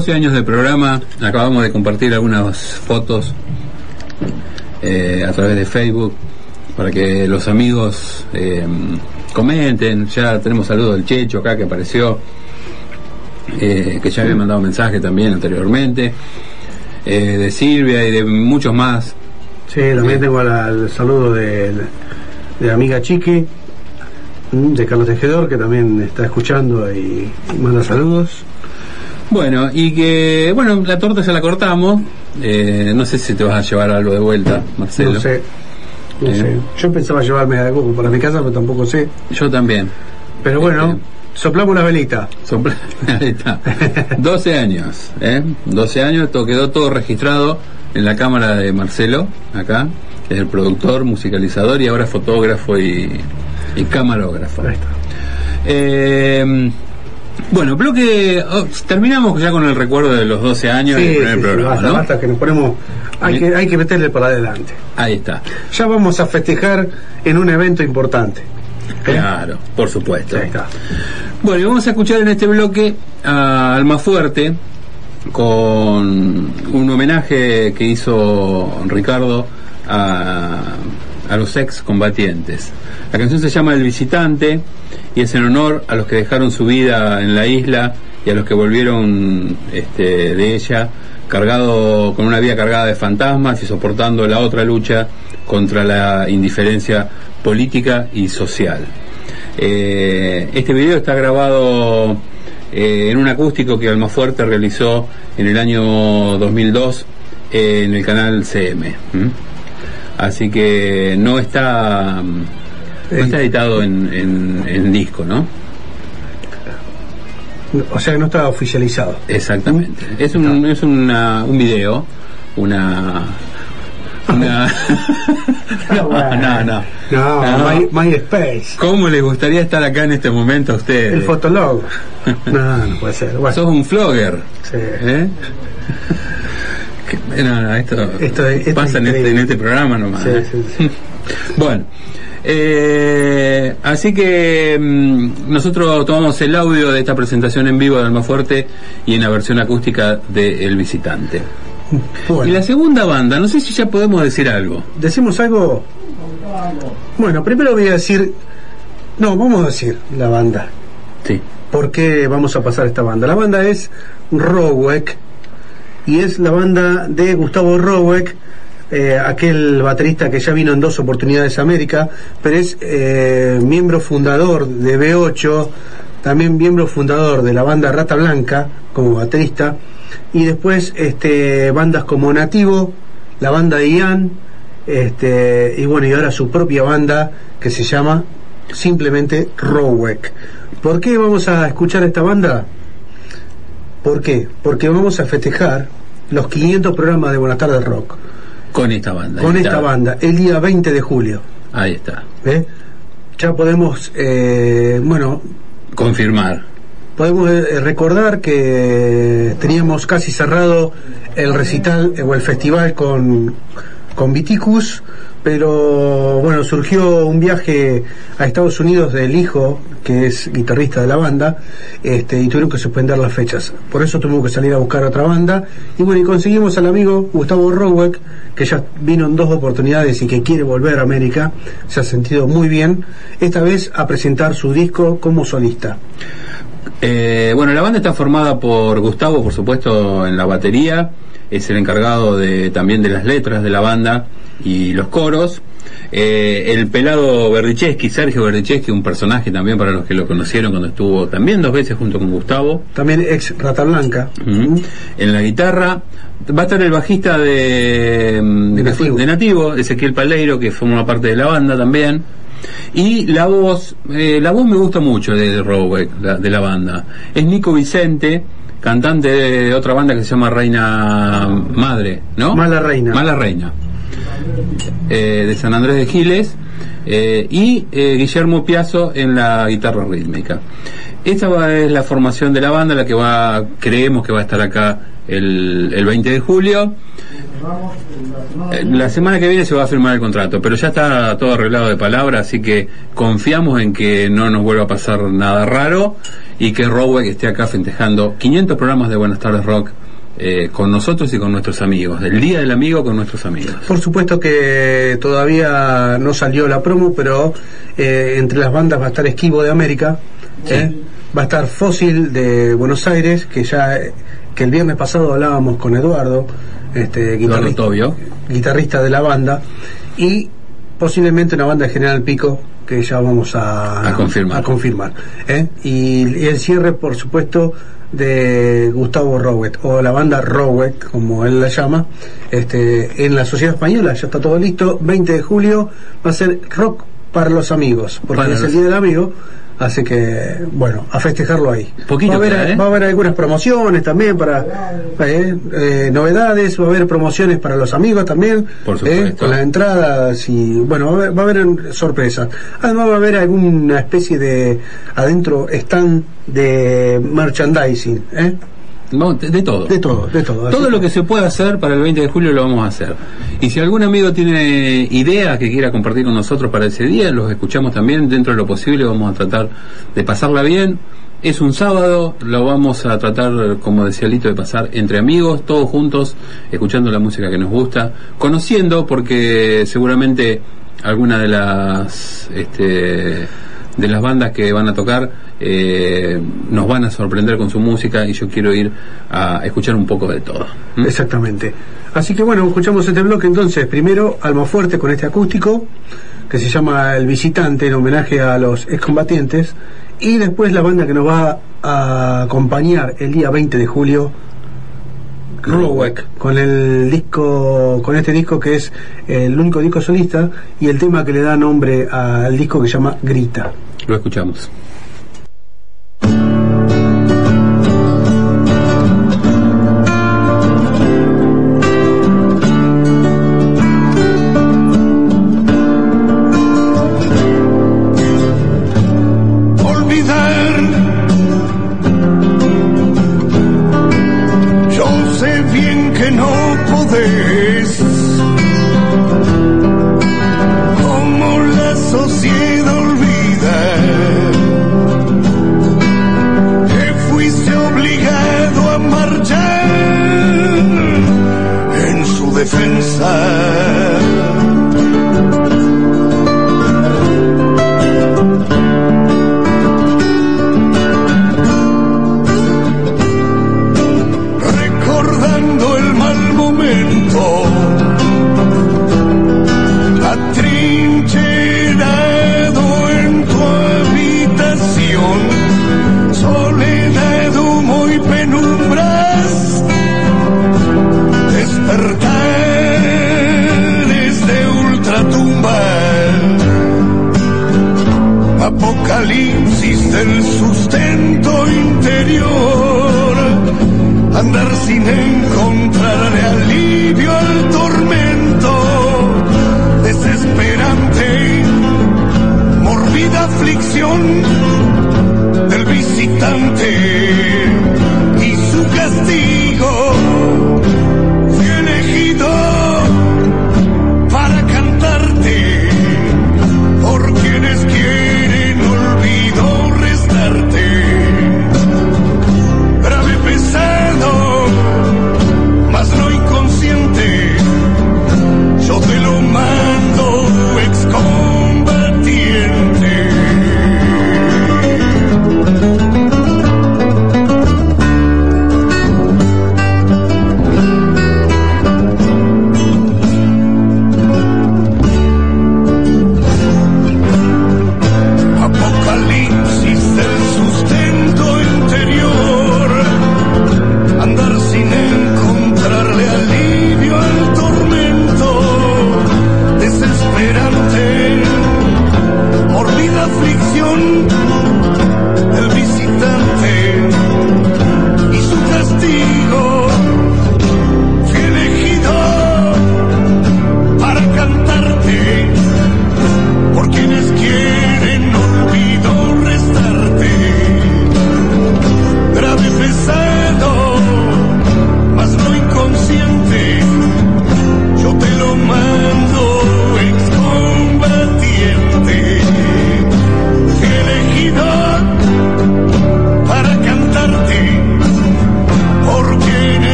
12 años de programa, acabamos de compartir algunas fotos eh, a través de Facebook para que los amigos eh, comenten. Ya tenemos saludos del Checho acá que apareció, eh, que ya había mandado mensaje también anteriormente, eh, de Silvia y de muchos más. Sí, también tengo la- el saludo de, de amiga Chiqui, de Carlos Tejedor, que también está escuchando y manda saludos. Bueno, y que, bueno, la torta ya la cortamos. Eh, no sé si te vas a llevar algo de vuelta, Marcelo. No sé, no Eh. sé. Yo pensaba llevarme algo para mi casa, pero tampoco sé. Yo también. Pero bueno, soplamos la velita. Sopla- Ahí está. 12 años, ¿eh? 12 años, esto quedó todo registrado en la cámara de Marcelo, acá, que es el productor, musicalizador y ahora fotógrafo y, y camarógrafo. Ahí está. Eh, bueno, bloque. oh, terminamos ya con el recuerdo de los 12 años Sí, del primer sí, programa, basta, ¿no? basta, que nos ponemos. Hay que, hay que meterle para adelante. Ahí está. Ya vamos a festejar en un evento importante. Claro, por supuesto. Ahí está. Bueno, y vamos a escuchar en este bloque a Almafuerte con un homenaje que hizo Ricardo a, a los ex combatientes. La canción se llama El Visitante y es en honor a los que dejaron su vida en la isla y a los que volvieron este, de ella cargado con una vida cargada de fantasmas y soportando la otra lucha contra la indiferencia política y social. Eh, este video está grabado eh, en un acústico que Almafuerte realizó en el año 2002 eh, en el canal CM. Así que no está mm, no está editado en, en- en disco, ¿no? O sea, no está oficializado. Exactamente. Es un, es una, un video, una... una no, no, no. No, No. My, MySpace. ¿Cómo les gustaría estar acá en este momento a ustedes? El Fotolog. No, no puede ser. Bueno, Sos un flogger. sí. ¿Eh? No, no, esto, Esto es- esto pasa es en este, en este programa nomás. Sí, ¿eh? sí, sí. bueno, eh, así que mm, nosotros tomamos el audio de esta presentación en vivo de Almafuerte y en la versión acústica de El Visitante. Y la segunda banda, no sé si ya podemos decir algo. ¿decimos algo? Bueno, primero voy a decir. No, vamos a decir la banda. Sí. ¿Por qué vamos a pasar esta banda? La banda es Rowek y es la banda de Gustavo Rowek, eh, aquel baterista que ya vino en dos oportunidades a América, pero es eh, miembro fundador de B8, también miembro fundador de la banda Rata Blanca como baterista y después este, bandas como Nativo, la banda de Ian, este, y bueno, y ahora su propia banda que se llama simplemente Rowek. ¿Por qué vamos a escuchar esta banda? ¿Por qué? Porque vamos a festejar los 500 programas de Buenas tardes Rock Con esta banda. con esta está. banda el día 20 de julio. Ahí está. ¿eh? Ya podemos, eh, bueno, Confirmar. podemos eh, recordar que teníamos casi cerrado el recital eh, o el festival con, con Viticus, pero bueno, surgió un viaje a Estados Unidos del hijo, que es guitarrista de la banda, este, y tuvieron que suspender las fechas. Por eso tuvimos que salir a buscar otra banda, y bueno, y conseguimos al amigo Gustavo Rowek, que ya vino en dos oportunidades y que quiere volver a América, se ha sentido muy bien, esta vez a presentar su disco como solista. Eh, bueno, la banda está formada por Gustavo, por supuesto, en la batería. Es el encargado de, también de las letras de la banda y los coros. Eh, el pelado Berdicheschi, Sergio Berdicheschi, un personaje también para los que lo conocieron cuando estuvo también dos veces junto con Gustavo. También ex Rata Blanca. En la guitarra va a estar el bajista de, mm, De Nativo. de Nativo, Ezequiel Paleiro, que forma parte de la banda también. Y la voz, eh, la voz me gusta mucho de Roweck, la- de la banda. Es Nico Vicente, cantante de otra banda que se llama Reina Madre, ¿no? Mala Reina. Mala Reina. Eh, de San Andrés de Giles. eh, y eh, Guillermo Piazzo en la guitarra rítmica. Esta es la formación de la banda, la que va, creemos que va a estar acá el, el 20 de julio. La semana que viene se va a firmar el contrato, pero ya está todo arreglado de palabra, así que confiamos en que no nos vuelva a pasar nada raro y que Roweck esté acá festejando 500 programas de Buenas tardes Rock eh, con nosotros y con nuestros amigos, del Día del Amigo con nuestros amigos. Por supuesto que todavía no salió la promo, pero eh, entre las bandas va a estar Esquivo de América, ¿eh? va a estar Fósil de Buenos Aires, que ya que el viernes pasado hablábamos con Eduardo, este guitarrista, Tobio. guitarrista de la banda, y posiblemente una banda de General Pico que ya vamos a, A confirmar. a confirmar, ¿eh? y, y el cierre, por supuesto, de Gustavo Rowet, o la banda Rowet, como él la llama, este, en la Sociedad Española, ya está todo listo, 20 de julio va a ser rock para los amigos, porque Para es el Día del Amigo, así que, bueno, a festejarlo ahí. Poquito va, a haber, ¿eh? va a haber algunas promociones también para eh, eh, novedades, va a haber promociones para los amigos también, Por supuesto. con las entradas y bueno, va a haber, va a haber sorpresas. Además va a haber alguna especie de adentro stand de merchandising, ¿eh? No, de, de todo. De todo, de todo. Todo lo que se pueda hacer para el 20 de julio lo vamos a hacer. Y si algún amigo tiene ideas que quiera compartir con nosotros para ese día, los escuchamos también dentro de lo posible, vamos a tratar de pasarla bien. Es un sábado, lo vamos a tratar, como decía Lito, de pasar entre amigos, todos juntos, escuchando la música que nos gusta, conociendo, porque seguramente alguna de las este, de las bandas que van a tocar eh, nos van a sorprender con su música y yo quiero ir a escuchar un poco de todo. ¿Mm? Exactamente. Así que bueno, escuchamos este bloque entonces. Primero, Almafuerte con este acústico, que se llama El Visitante, en homenaje a los excombatientes. Y después la banda que nos va a acompañar el día 20 de julio, Con el disco, con este disco que es el único disco solista y el tema que le da nombre al disco que se llama Grita. Lo escuchamos.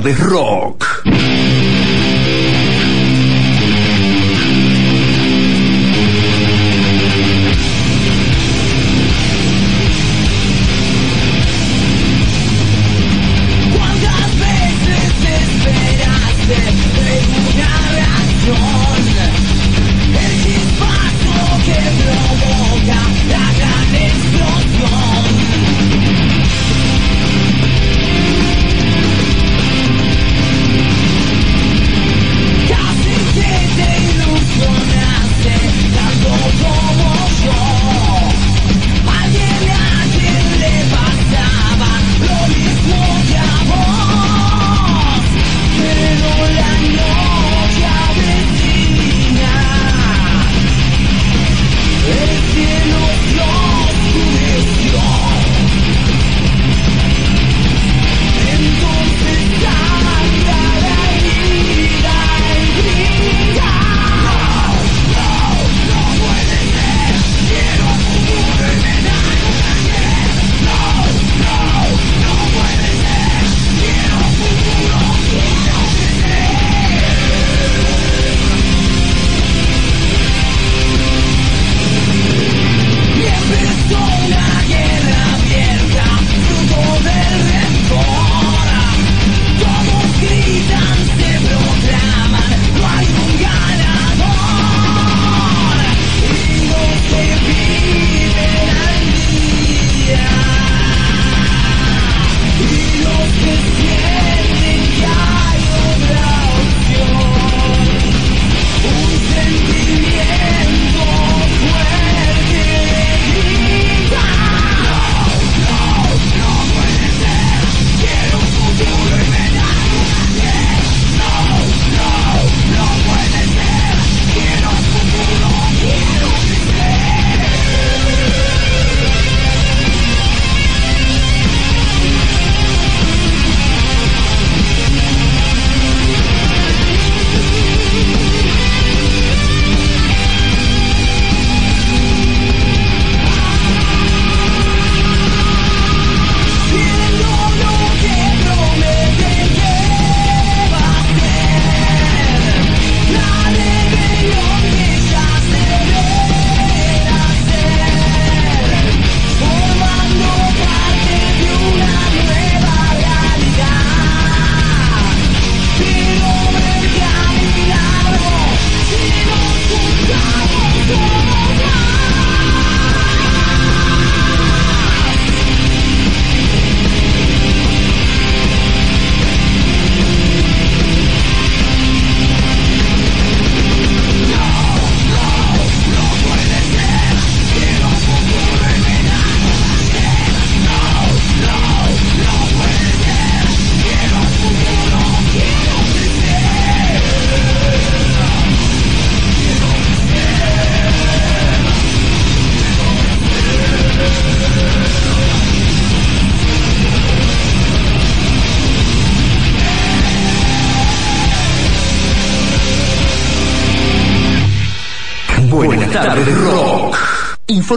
tardes rock.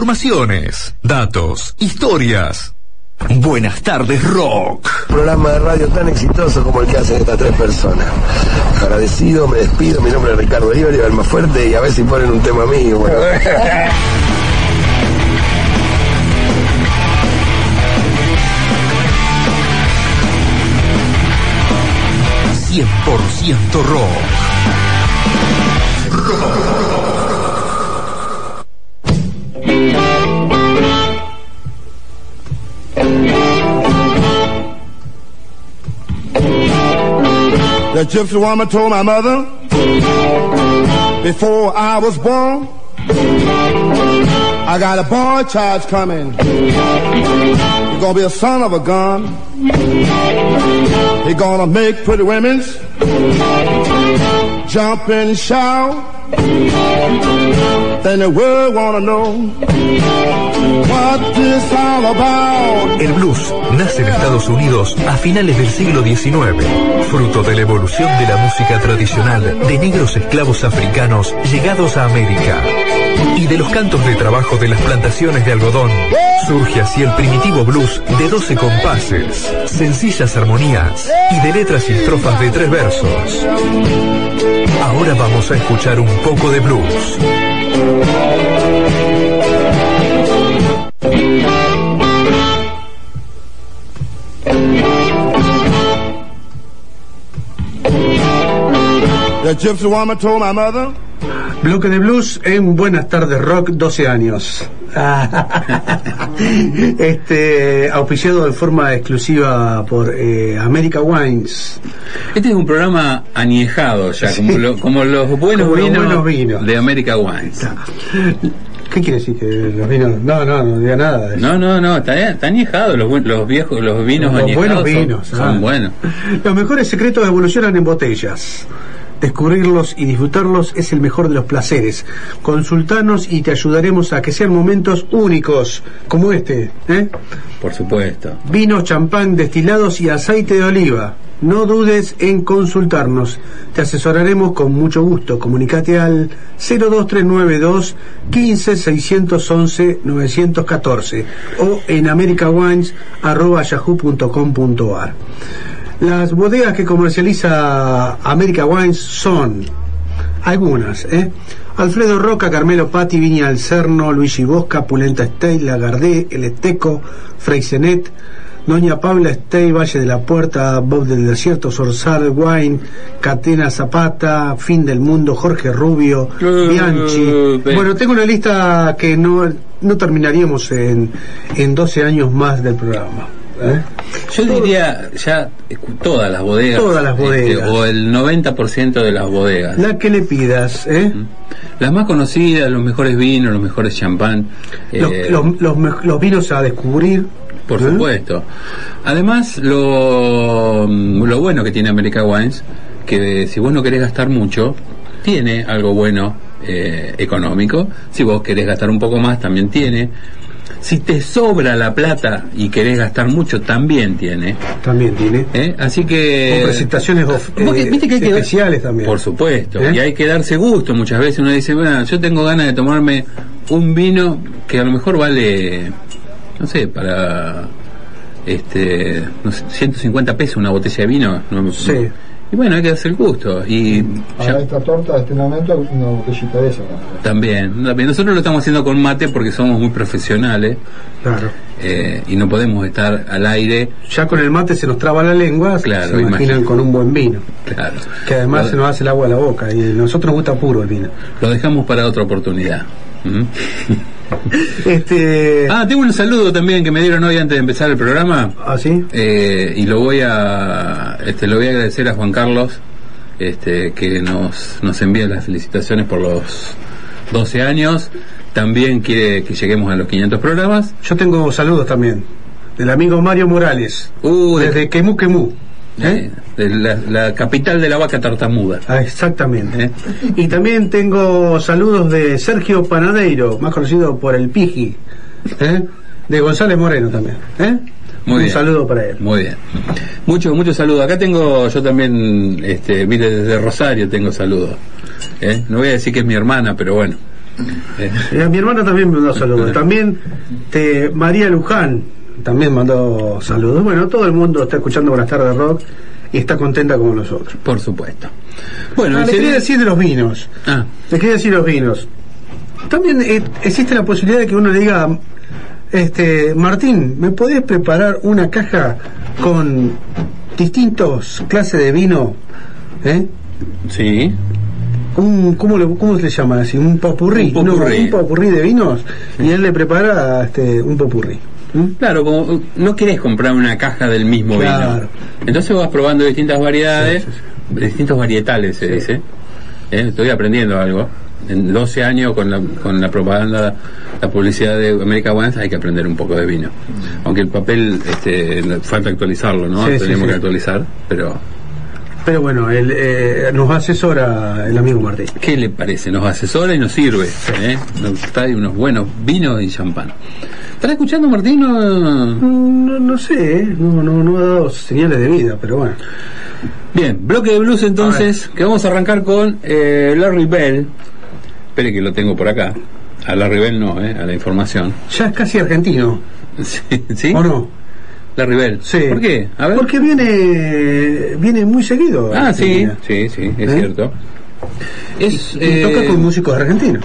informaciones, datos, historias. Buenas tardes, Rock. Programa de radio tan exitoso como el que hacen estas tres personas. Agradecido, me despido. Mi nombre es Ricardo Iberi, el más fuerte, y a ver si ponen un tema mío. Bueno. ...100% rock. rock. The gypsy woman told my mother, before I was born, I got a boy child coming. He's gonna be a son of a gun. He's gonna make pretty women's jump and shout. El blues nace en Estados Unidos a finales del siglo XIX, fruto de la evolución de la música tradicional de negros esclavos africanos llegados a América. Y de los cantos de trabajo de las plantaciones de algodón, surge así el primitivo blues de 12 compases, sencillas armonías y de letras y estrofas de tres versos. Ahora vamos a escuchar un poco de blues. The gypsy woman told my mother. Bloque de blues en Buenas tardes Rock, 12 años. este auspiciado de forma exclusiva por eh, America Wines. Este es un programa añejado ya, como, lo- como los buenos, Como los vinos buenos vinos. de America Wines. ¿Qué quiere decir que los vinos? No, no, no diga nada. de eso. No, no, no, está, está añejado, los, los viejos, los vinos Los añejados buenos son- vinos, son, ah. buenos. Los mejores secretos evolucionan en botellas. Descubrirlos y disfrutarlos es el mejor de los placeres. Consultanos y te ayudaremos a que sean momentos únicos, como este. ¿eh? Por supuesto. Vinos, champán, destilados y aceite de oliva. No dudes en consultarnos. Te asesoraremos con mucho gusto. Comunicate al 02392 15 611 914 o en americawines.yahoo.com.ar. Las bodegas que comercializa America Wines son algunas, ¿eh? Alfredo Roca, Carmelo Patti, Viña del Cerno, Luigi Bosca, Pulenta Stey, Lagardé, El Esteco, Freisenet, Doña Paula Stey, Valle de la Puerta, Bob del Desierto, Sorsal, Wine, Catena Zapata, Fin del Mundo, Jorge Rubio, Bianchi. ve. Bueno, tengo una lista que no, no terminaríamos en, en 12 años más del programa. ¿Eh? Yo diría ya todas las bodegas. Todas las bodegas. este, o el 90% de las bodegas. La que le pidas, ¿eh? Las más conocidas, los mejores vinos, los mejores champán. Los, eh, los- los los vinos a descubrir. Por ¿eh? supuesto. Además, lo, lo bueno que tiene America Wines, que si vos no querés gastar mucho, tiene algo bueno eh, económico. Si vos querés gastar un poco más, también tiene. Si te sobra la plata y querés gastar mucho, también tiene. También tiene. ¿Eh? Así que... Con presentaciones que- eh, viste que hay que- especiales también. Por supuesto. ¿Eh? Y hay que darse gusto. Muchas veces uno dice, bueno, yo tengo ganas de tomarme un vino que a lo mejor vale, no sé, para este no sé, 150 pesos una botella de vino. No, Sí. Y bueno, hay que el gusto. Y Para esta torta de este momento, una botellita de esa. ¿no? también, también. Nosotros lo estamos haciendo con mate porque somos muy profesionales Claro. eh, y no podemos estar al aire. Ya con el mate se nos traba la lengua, Claro, se imaginan imagino. con un buen vino. Claro. Que además Lo- se nos hace el agua a la boca y a nosotros nos gusta puro el vino. Lo dejamos para otra oportunidad. ¿Mm? Este. Ah, tengo un saludo también que me dieron hoy antes de empezar el programa. ¿Ah, sí? Eh, y lo voy a este, lo voy a agradecer a Juan Carlos este, que nos, nos envía las felicitaciones por los 12 años. También quiere que lleguemos a los 500 programas. Yo tengo saludos también. Del amigo Mario Morales. Uh, de- desde Quemú Quemú. Eh, de la, la capital de la vaca tartamuda. Ah, exactamente. ¿eh? Y también tengo saludos de Sergio Panadeiro, más conocido por el Piji. ¿eh? De González Moreno también. ¿eh? Muy Un bien. saludo para él. Muy bien. Muchos, muchos saludos. Acá tengo, yo también, este, mire, desde Rosario tengo saludos. ¿eh? No voy a decir que es mi hermana, pero bueno. ¿eh? Mi hermana también me mandó saludos. También te, María Luján también mandó saludos. Bueno, todo el mundo está escuchando Buenas tardes Rock y está contenta como nosotros. Por supuesto. Bueno, Ah, le se- quería decir de los vinos. Ah, Le quería decir los vinos. También eh, existe la posibilidad de que uno le diga, este, Martín, ¿me podés preparar una caja con distintos clases de vino? ¿Eh? sí. Un, ¿cómo, le, ¿Cómo se le llama así? Un popurrí. Un popurrí. No, un popurrí de vinos. Y él le prepara este, un popurrí. ¿Mm? Claro, como uh, no querés comprar una caja del mismo Claro. vino. Entonces vas probando distintas variedades, Sí, sí, distintos varietales se dice. ¿Eh? Estoy aprendiendo algo. En 12 años con la, con la propaganda, la publicidad de America Wines hay que aprender un poco de vino. Aunque el papel este, falta actualizarlo, ¿no? Tenemos que actualizar, pero Pero bueno, él, eh, nos asesora el amigo Martín. ¿qué le parece? Nos asesora y nos sirve. ¿eh? Nos trae unos buenos vinos y champán. ¿Estás escuchando, Martín? o- No, no sé, ¿eh? no, no, no ha dado señales de vida, pero bueno. Bien, bloque de blues entonces, que vamos a arrancar con eh, Larry Bell. Espere que lo tengo por acá. A Larry Bell no, eh, a la información. Ya es casi argentino, Sí, ¿sí? ¿o no? Larry Bell. Sí. ¿Por qué? A ver. Porque viene, viene muy seguido. Ah, sí, sí, sí, es ¿Eh? cierto. Es, Y toca eh, con músicos argentinos.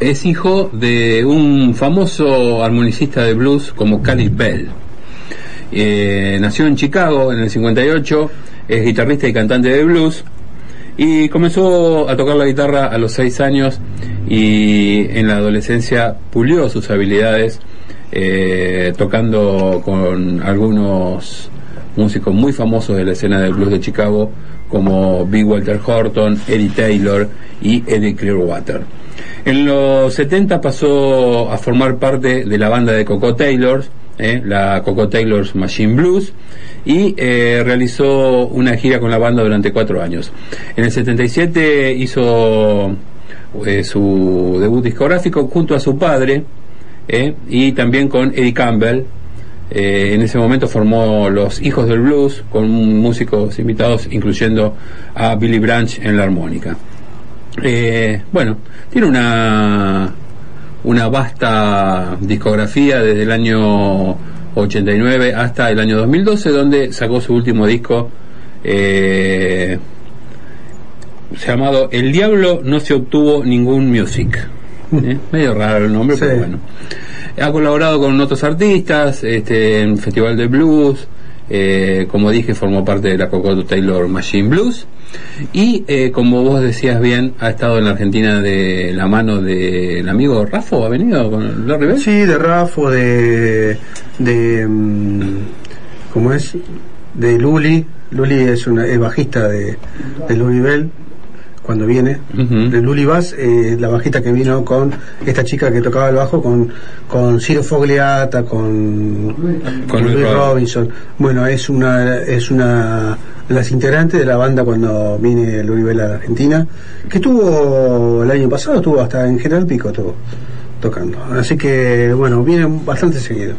Es hijo de un famoso armonicista de blues como Cali Bell. Eh, nació en Chicago en el 58, es guitarrista y cantante de blues y comenzó a tocar la guitarra a los 6 años y en la adolescencia pulió sus habilidades eh, tocando con algunos músicos muy famosos de la escena del blues de Chicago como Big Walter Horton, Eddie Taylor y Eddie Clearwater. En los 70 pasó a formar parte de la banda de Coco Taylors, eh, la Coco Taylors Machine Blues, y eh, realizó una gira con la banda durante cuatro años. En el 77 hizo eh, su debut discográfico junto a su padre eh, y también con Eddie Campbell. Eh, en ese momento formó Los Hijos del Blues con músicos invitados, incluyendo a Billy Branch en la armónica. Eh, bueno, tiene una una vasta discografía desde el año 89 hasta el año 2012, donde sacó su último disco eh, llamado El Diablo no se obtuvo ningún music. ¿eh? Medio raro el nombre, pero bueno. Ha colaborado con otros artistas este, en Festival de Blues. eh, como dije, formó parte de la Cocoto Taylor Machine Blues. Y eh, como vos decías bien, ha estado en la Argentina de la mano del amigo Rafo, ¿ha venido con Larry Bell? Sí, de Rafo, de. de. mm, ¿Cómo es? De Luli. Luli es una es bajista de, de Luli Bell cuando viene. Ujú. De Luli Bass, eh, la bajista que vino con esta chica que tocaba el bajo, con, con Ciro Fogliata, con, Con Luis Luis Robinson. Robinson. Bueno, es una es una de las integrantes de la banda cuando viene Luli Bell a la Argentina, que estuvo el año pasado, estuvo hasta en General Pico, estuvo tocando. Así que, bueno, viene bastante seguido.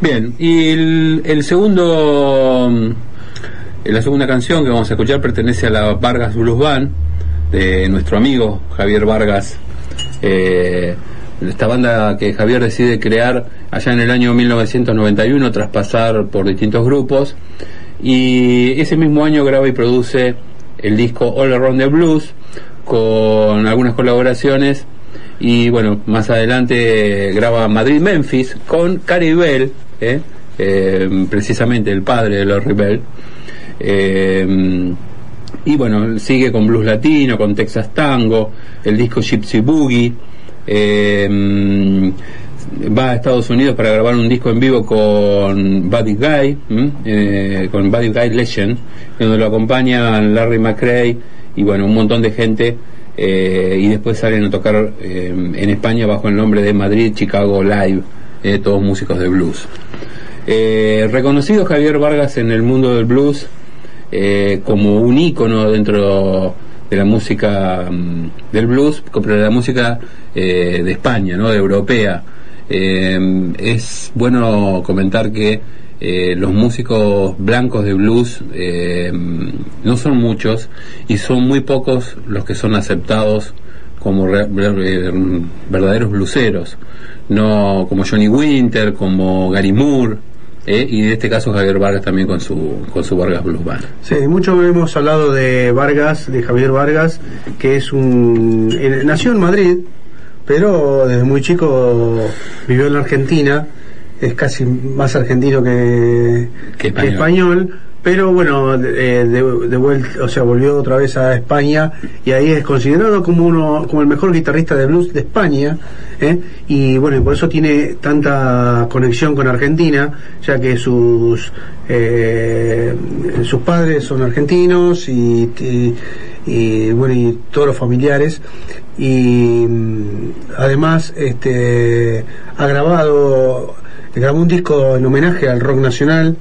Bien, y el, el segundo, mm, la segunda canción que vamos a escuchar pertenece a la Vargas Blues Band nuestro amigo Javier Vargas. eh, esta banda que Javier decide crear allá en el año 1991 tras pasar por distintos grupos y ese mismo año graba y produce el disco All Around the Blues con algunas colaboraciones y bueno, más adelante graba Madrid Memphis con Cary Bell, ¿eh? Eh, precisamente el padre de Bell. Eh, y bueno, sigue con blues latino, con Texas Tango, el disco Gypsy Boogie. eh, va a Estados Unidos para grabar un disco en vivo con Buddy Guy. Eh, con Buddy Guy Legend, donde lo acompañan Larry McRae y bueno, un montón de gente. eh, y después salen a tocar eh, en España bajo el nombre de Madrid Chicago Live, eh, todos músicos de blues. Eh, reconocido Javier Vargas en el mundo del blues eh, como un ícono dentro de la música mm, del blues, pero de la música eh, de España, ¿no? europea. Eh, es bueno comentar que eh, los músicos blancos de blues eh, no son muchos y son muy pocos los que son aceptados como re- re- verdaderos bluseros, no como Johnny Winter, como Gary Moore, ¿eh? y en este caso Javier Vargas también con su con su Vargas Blues Band. Sí, mucho hemos hablado de Vargas, de Javier Vargas, que es un. eh, nació en Madrid, pero desde muy chico vivió en la Argentina, es casi más argentino que, español. español, pero bueno, de, de, de vuelta, o sea, volvió otra vez a España y ahí es considerado como uno, como el mejor guitarrista de blues de España, ¿eh? y bueno, y por eso tiene tanta conexión con Argentina, ya que sus eh, sus padres son argentinos y, y- y, bueno y todos los familiares y mm, además este ha grabado grabó un disco en homenaje al rock nacional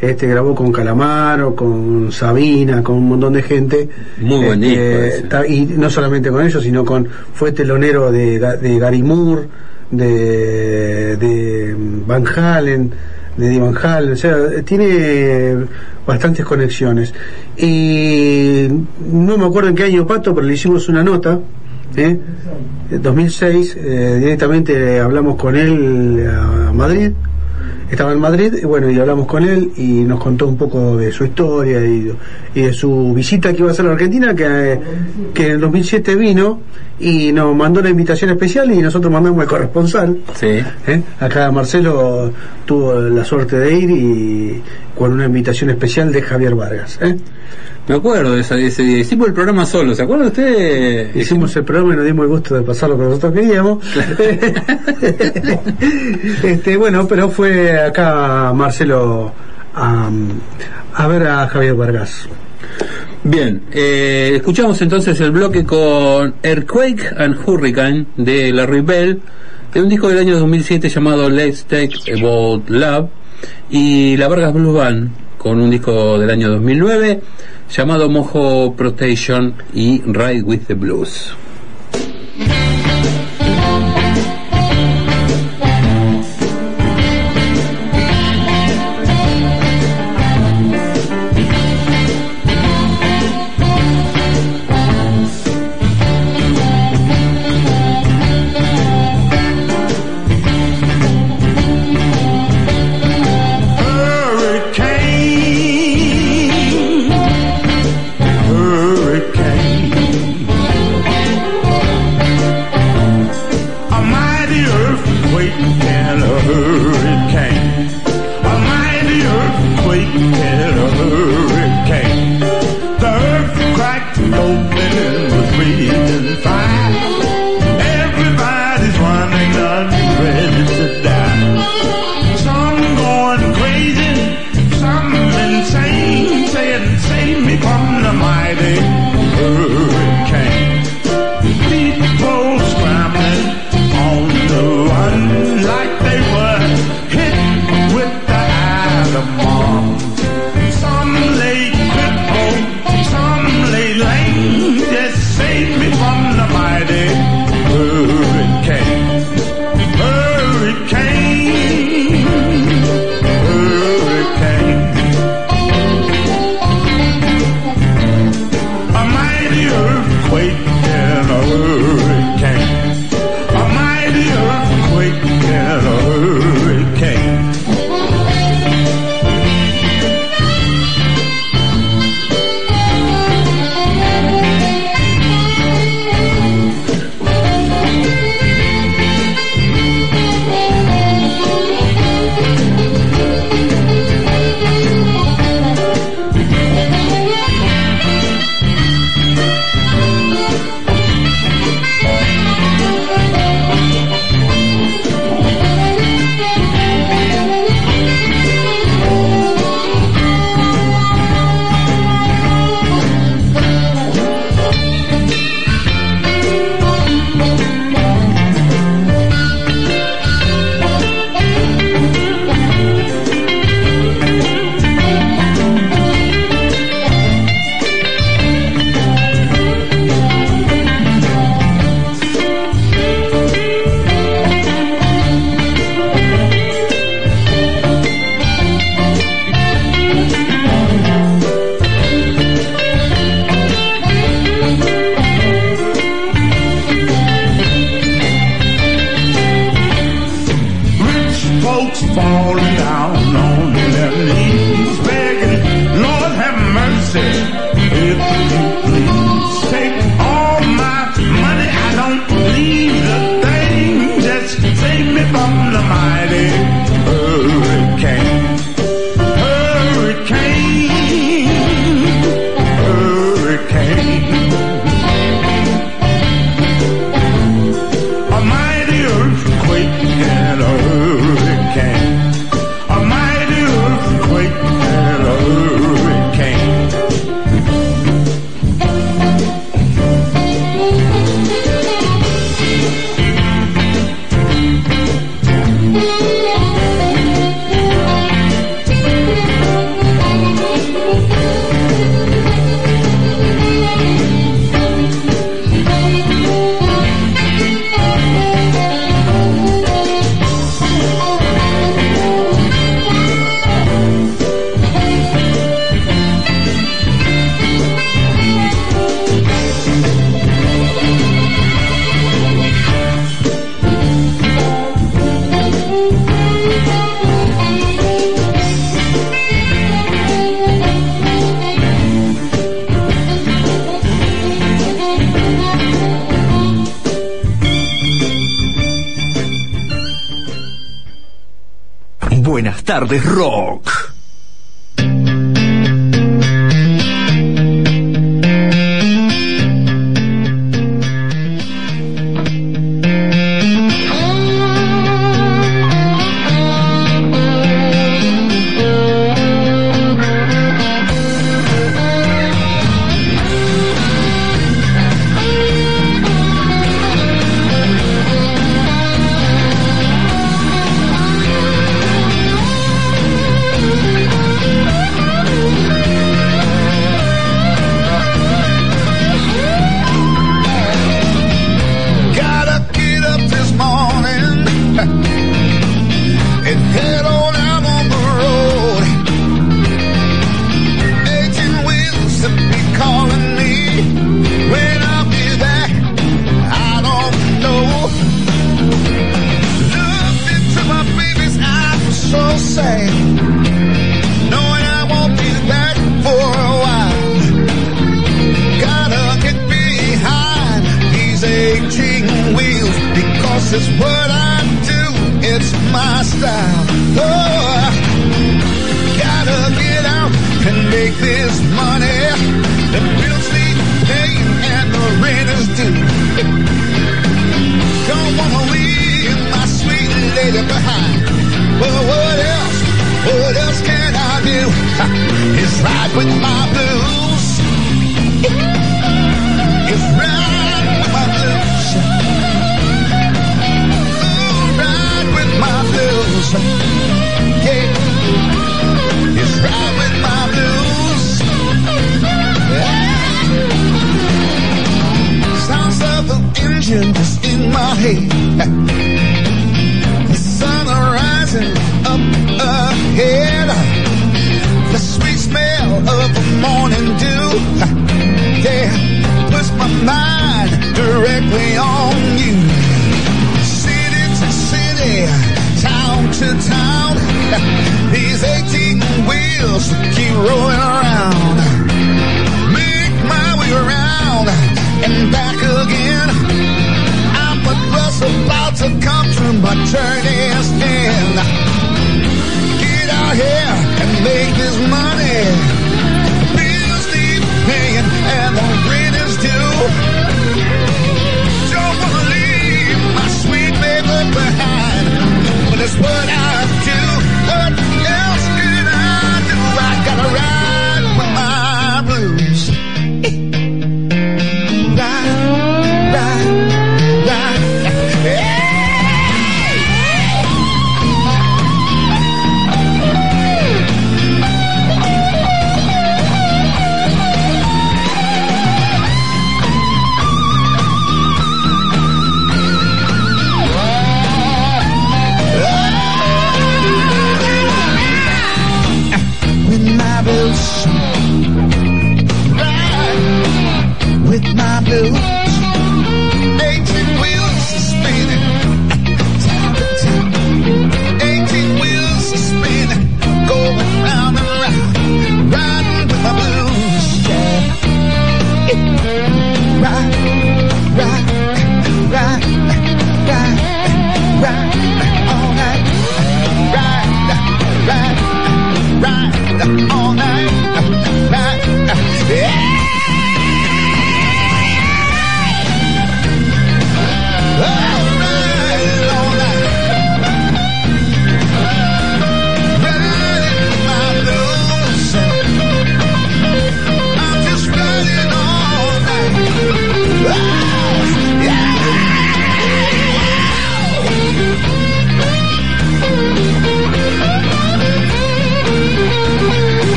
este grabó con Calamaro, con Sabina, con un montón de gente. Muy buen Este, disco ese. ta- y no solamente con ellos, sino con fue telonero de, Ga- de Gary Moore, de, de Van Halen, de Eddie Van Halen, o sea, tiene bastantes conexiones. Y no me acuerdo en qué año, Pato, pero le hicimos una nota, ¿eh? 2006, eh, directamente hablamos con él a Madrid, estaba en Madrid, y bueno, y hablamos con él y nos contó un poco de su historia y, y de su visita que iba a hacer a la Argentina, que, que en el 2007 vino y nos mandó una invitación especial y nosotros mandamos el corresponsal. Sí. ¿eh? Acá Marcelo tuvo la suerte de ir y con una invitación especial de Javier Vargas. ¿eh? Me acuerdo de ese día. Hicimos el programa solo, ¿se acuerda usted? Hicimos el programa y nos dimos el gusto de pasarlo que nosotros queríamos. este, bueno, pero fue acá Marcelo a, a ver a Javier Vargas. Bien, eh, escuchamos entonces el bloque con Earthquake and Hurricane de Larry Bell, de un disco del año 2007 llamado Let's Take About Love, y la Vargas Blues Band con un disco del año 2009 llamado Mojo Protection y Ride with the Blues.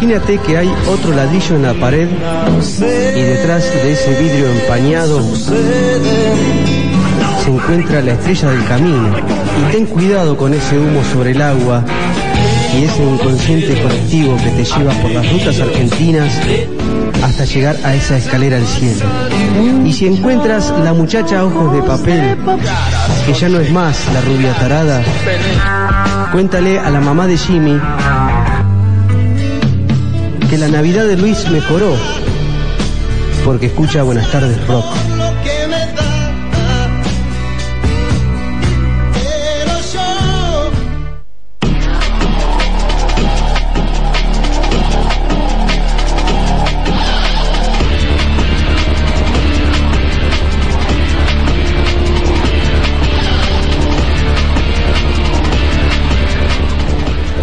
Imagínate que hay otro ladrillo en la pared y detrás de ese vidrio empañado se encuentra la estrella del camino. Y ten cuidado con ese humo sobre el agua y ese inconsciente colectivo que te lleva por las rutas argentinas hasta llegar a esa escalera al cielo. Y si encuentras la muchacha ojos de papel, que ya no es más la rubia tarada, cuéntale a la mamá de Jimmy que la Navidad de Luis mejoró porque escucha Buenas tardes Rock.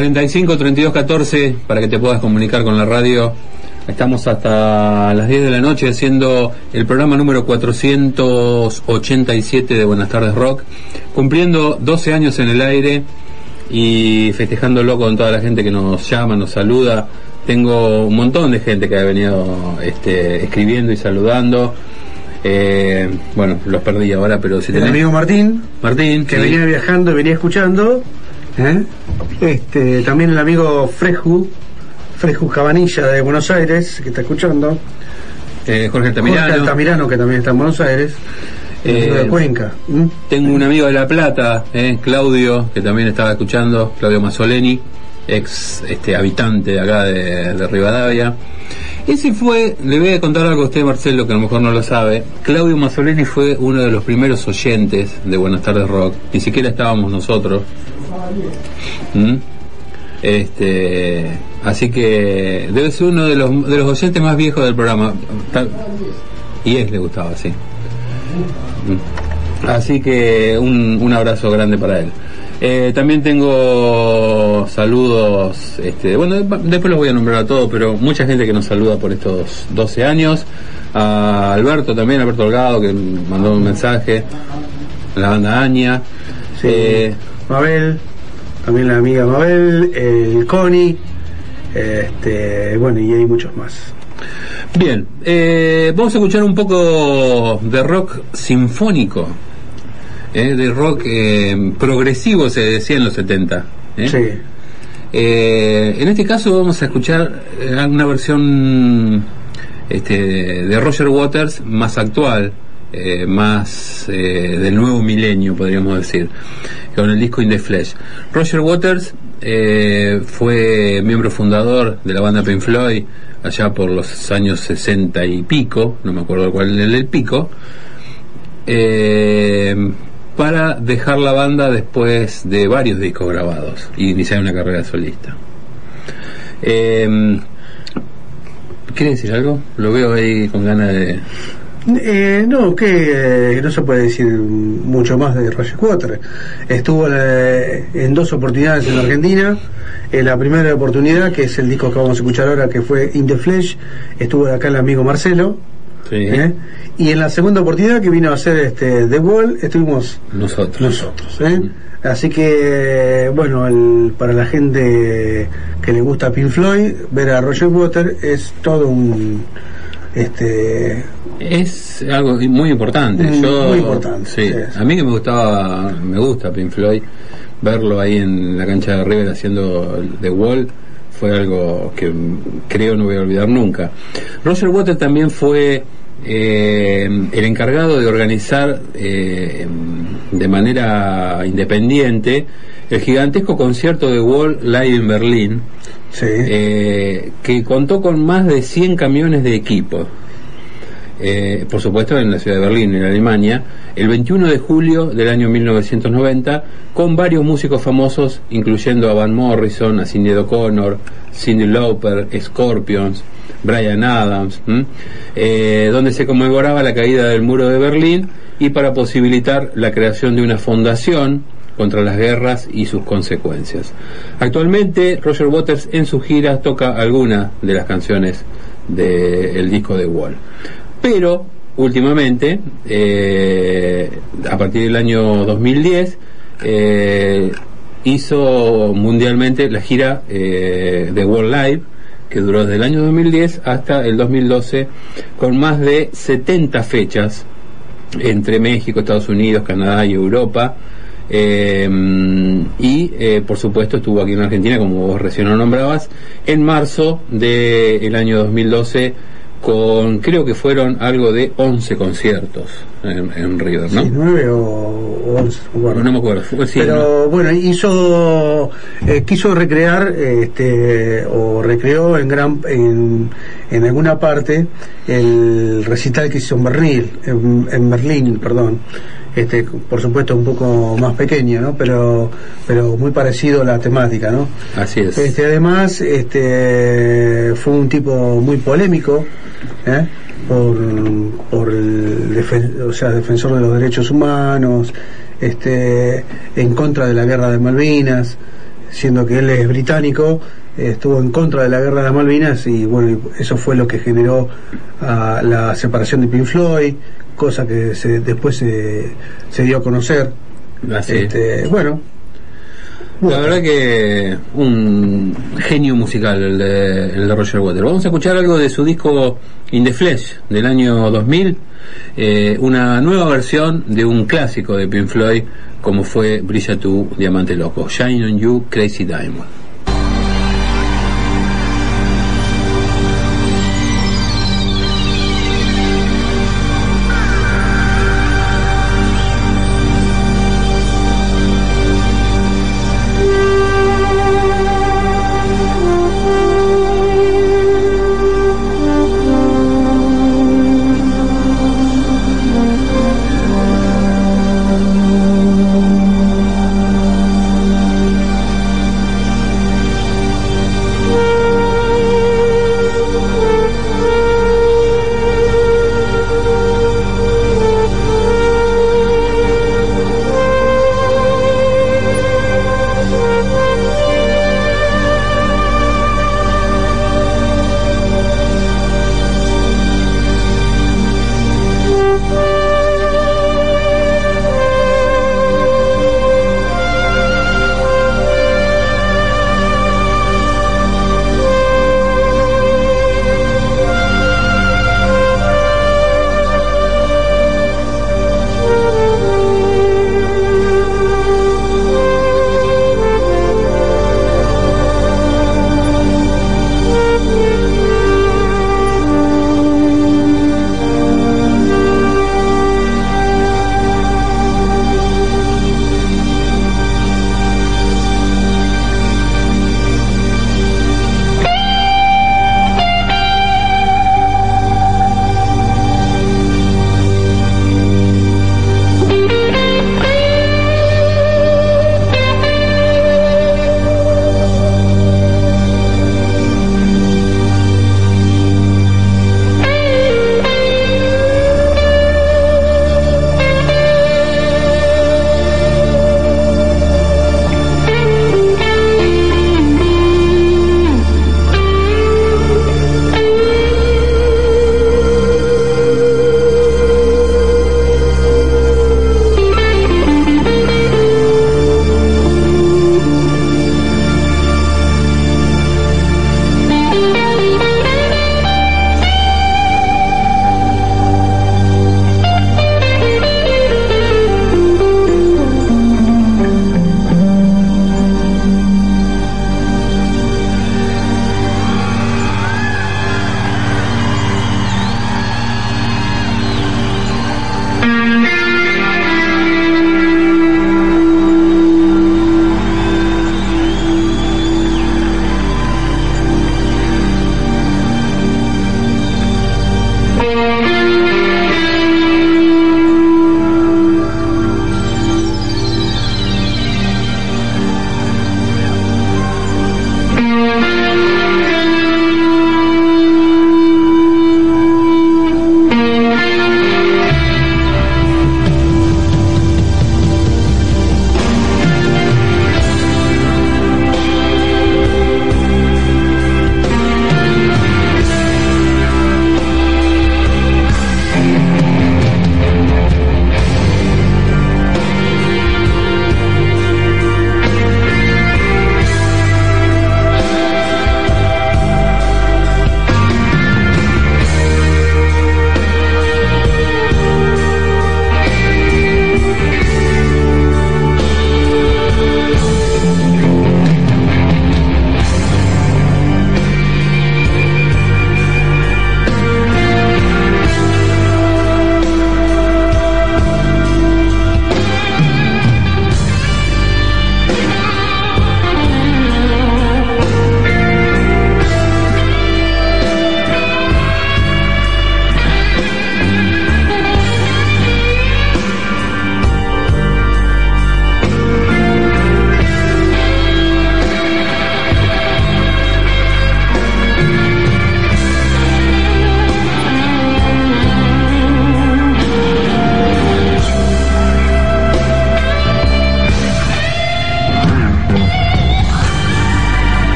...45 32 14 para que te puedas comunicar con la radio. Estamos hasta las 10 de la noche haciendo el programa número 487 de Buenas tardes Rock, cumpliendo 12 años en el aire y festejándolo con toda la gente que nos llama, nos saluda. Tengo un montón de gente que ha venido este, escribiendo y saludando. Eh, bueno, los perdí ahora, pero si El tenés- amigo Martín, Martín, que sí. venía viajando y venía escuchando. ¿Eh? Este, también el amigo Freju, Freju Cabanilla de Buenos Aires, que está escuchando. Eh, Jorge Altamirano. Jorge Altamirano, que también está en Buenos Aires. Eh, de Cuenca. ¿m? Tengo un amigo de La Plata, eh, Claudio, que también estaba escuchando, Claudio Mazzoleni, ex este, habitante de acá de, de Rivadavia. Ese fue, le voy a contar algo a usted, Marcelo, que a lo mejor no lo sabe. Claudio Mazzoleni fue uno de los primeros oyentes de Buenas tardes Rock. Ni siquiera estábamos nosotros. ¿Mm? Este, así que debe ser uno de los, de los oyentes más viejos del programa. Y es le gustaba, sí. Mm. Así que un, un abrazo grande para él. Eh, también tengo saludos, este, bueno, después los voy a nombrar a todos, pero mucha gente que nos saluda por estos 12 años. A Alberto también, Alberto Holgado, que mandó un mensaje. La banda Aña. Sí. Eh, Mabel, también la amiga Mabel, el Connie, este, bueno, y hay muchos más. Bien, eh, vamos a escuchar un poco de rock sinfónico, eh, de rock eh, progresivo se decía en los 70. ¿eh? Sí. Eh, en este caso vamos a escuchar eh, una versión este, de Roger Waters más actual, eh, más eh, del nuevo milenio, podríamos decir, con el disco In the Flesh. Roger Waters eh, fue miembro fundador de la banda Pink Floyd allá por los años 60 y pico, no me acuerdo cuál es el pico, eh, para dejar la banda después de varios discos grabados y iniciar una carrera solista. Eh, ¿Quiere decir algo? Lo veo ahí con ganas de... Eh, no, que eh, no se puede decir mucho más de Roger Waters. Estuvo eh, en dos oportunidades en Argentina. En la primera oportunidad, que es el disco que vamos a escuchar ahora, que fue In the Flesh, estuvo acá el amigo Marcelo. Sí, ¿eh? Y en la segunda oportunidad que vino a hacer este The Wall, estuvimos nosotros. nosotros. ¿eh? Así que, bueno, el- para la gente que le gusta Pink Floyd, ver a Roger Waters es todo un. Este, Es algo muy importante. Mm, Yo, muy importante, sí. A mí que me gustaba, me gusta Pink Floyd, verlo ahí en la cancha de River haciendo The Wall fue algo que creo no voy a olvidar nunca. Roger Waters también fue eh, el encargado de organizar eh, de manera independiente el gigantesco concierto de Wall Live en Berlín, eh, que contó con más de 100 camiones de equipo. Eh, por supuesto en la ciudad de Berlín, en Alemania, el 21 de julio del año 1990, con varios músicos famosos, incluyendo a Van Morrison, a Cindy O'Connor, Cindy Lauper, Scorpions, Brian Adams, eh, donde se conmemoraba la caída del muro de Berlín y para posibilitar la creación de una fundación contra las guerras y sus consecuencias. Actualmente, Roger Waters en sus giras toca algunas de las canciones del disco de Wall. Pero, últimamente, eh, a partir del año 2010, eh, hizo mundialmente la gira eh, de World Live, que duró desde el año 2010 hasta el 2012, con más de 70 fechas entre México, Estados Unidos, Canadá y Europa, Eh, y eh, por supuesto estuvo aquí en Argentina, como vos recién lo nombrabas, en marzo del año 2012 con creo que fueron algo de 11 conciertos en, en River, ¿no? Sí, nueve o, o once, no me acuerdo. No fue- sí, Pero bueno, hizo, eh, quiso recrear, este, o recreó en gran, en, en alguna parte el recital que hizo en Berlín, en, en Berlín, perdón. Este, por supuesto un poco más pequeño, ¿no? Pero, pero muy parecido a la temática, ¿no? Así es. Este, además, este, fue un tipo muy polémico, ¿eh? por, por el defen- o sea, defensor de los derechos humanos, este, en contra de la guerra de Malvinas, siendo que él es británico, estuvo en contra de la guerra de Malvinas y bueno, eso fue lo que generó ah, la separación de Pink Floyd, cosa que se, después se, se dio a conocer. Así es. Este, bueno, La verdad que un genio musical el de, el de Roger Waters. Vamos a escuchar algo de su disco In the Flesh del año 2000, eh, una nueva versión de un clásico de Pink Floyd como fue Brilla tu Diamante Loco, Shine on You Crazy Diamond.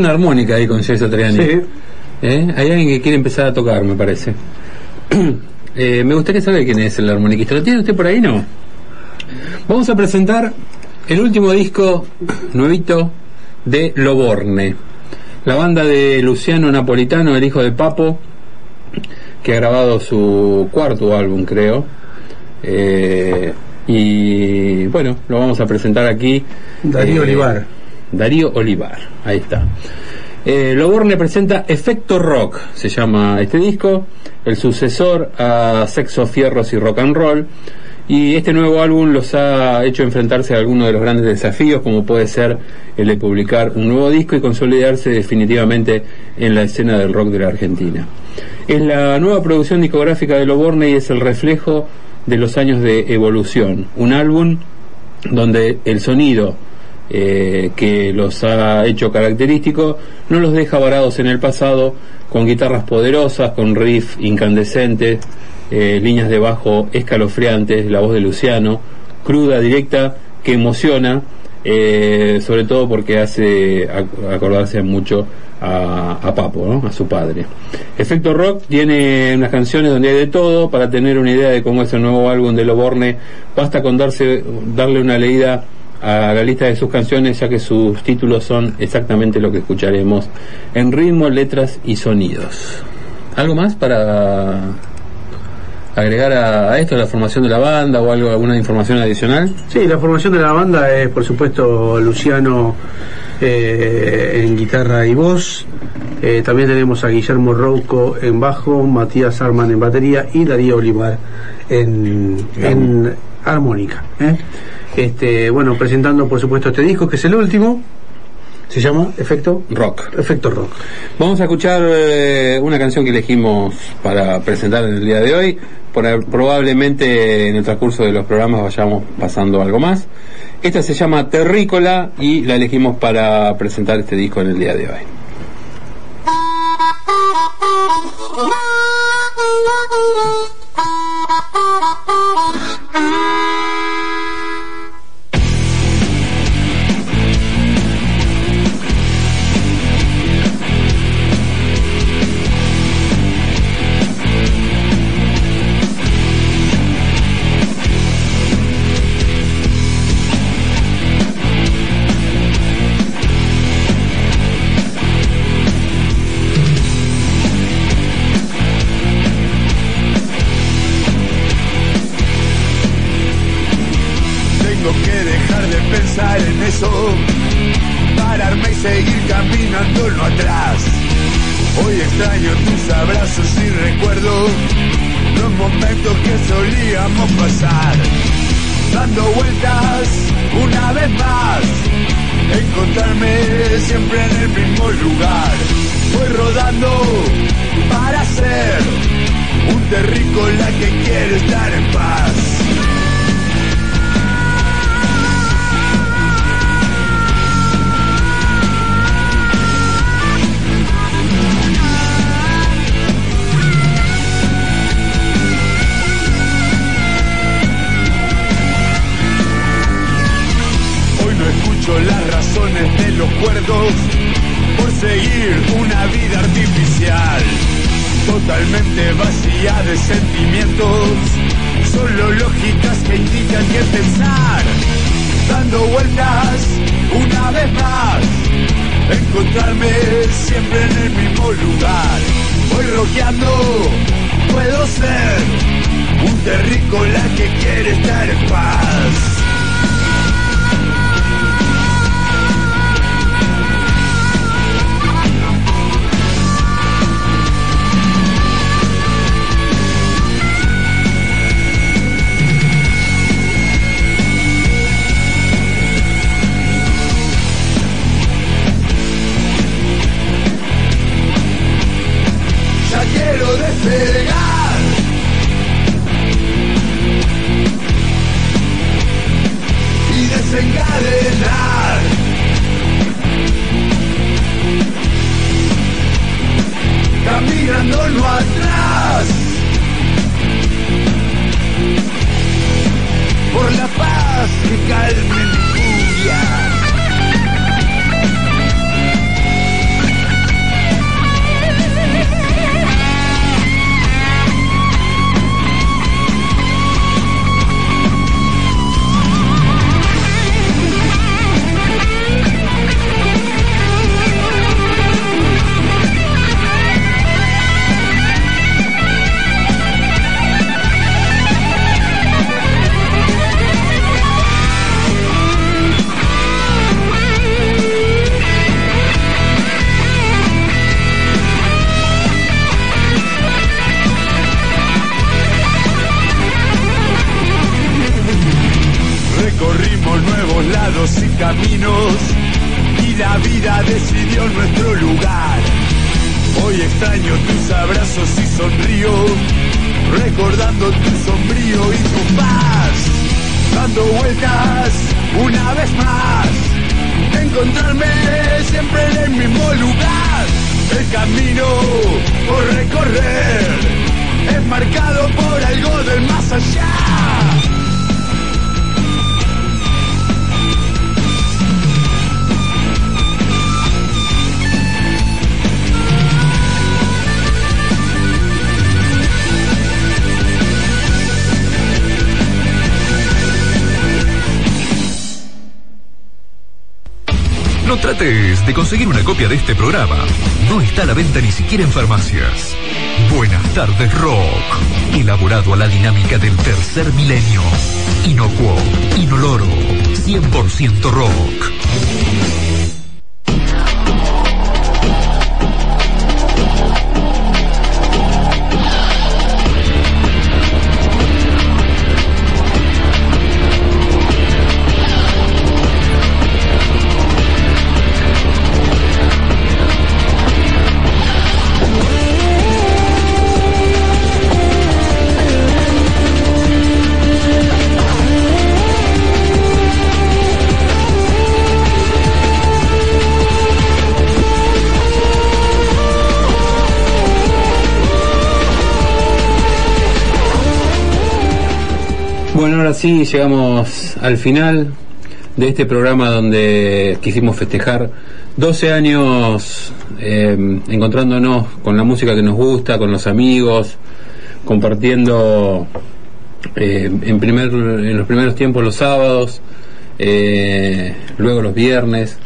Una armónica ahí con Celso Triani. Sí. ¿Eh? Hay alguien que quiere empezar a tocar, me parece. Eh, me gustaría saber quién es el armoniquista. ¿Lo tiene usted por ahí, no? Vamos a presentar el último disco nuevito de Loborne. La banda de Luciano Napolitano, el hijo de Papo, que ha grabado su cuarto álbum, creo. Eh, y bueno, lo vamos a presentar aquí. Darío Eh, Olivar. Darío Olivar, ahí está. Eh, Loborne presenta Efecto Rock, se llama este disco, el sucesor a Sexo, Fierros y Rock and Roll. Y este nuevo álbum los ha hecho enfrentarse a algunos de los grandes desafíos, como puede ser el de publicar un nuevo disco y consolidarse definitivamente en la escena del rock de la Argentina. Es la nueva producción discográfica de Loborne y es el reflejo de los años de evolución. Un álbum donde el sonido eh, que los ha hecho característicos no los deja varados en el pasado con guitarras poderosas, con riff incandescentes, eh, líneas de bajo escalofriantes, la voz de Luciano, cruda, directa, que emociona, eh, sobre todo porque hace ac- acordarse mucho a, a Papo, ¿no? a su padre. Efecto Rock tiene unas canciones donde hay de todo, para tener una idea de cómo es el nuevo álbum de Loborne, basta con darse, darle una leída a la lista de sus canciones, ya que sus títulos son exactamente lo que escucharemos en ritmo, letras y sonidos. ¿Algo más para agregar a, esto, la formación de la banda o algo, alguna información adicional? Sí, la formación de la banda es, por supuesto, Luciano eh, en guitarra y voz. Eh, también tenemos a Guillermo Rouco en bajo, Matías Arman en batería y Darío Olivar en, en armónica. ¿eh? Este, bueno, presentando, por supuesto, este disco que es el último. Se llama Efecto Rock. Efecto Rock. Vamos a escuchar eh, una canción que elegimos para presentar en el día de hoy. Por- probablemente en el transcurso de los programas vayamos pasando algo más. Esta se llama Terrícola y la elegimos para presentar este disco en el día de hoy. No trates de conseguir una copia de este programa. No está a la venta ni siquiera en farmacias. Buenas tardes, Rock. Elaborado a la dinámica del tercer milenio. Inocuo, inoloro, 100% rock. Bueno, ahora sí llegamos al final de este programa donde quisimos festejar 12 años eh, encontrándonos con la música que nos gusta, con los amigos, compartiendo eh, en, primer, en los primeros tiempos los sábados, eh, luego los viernes.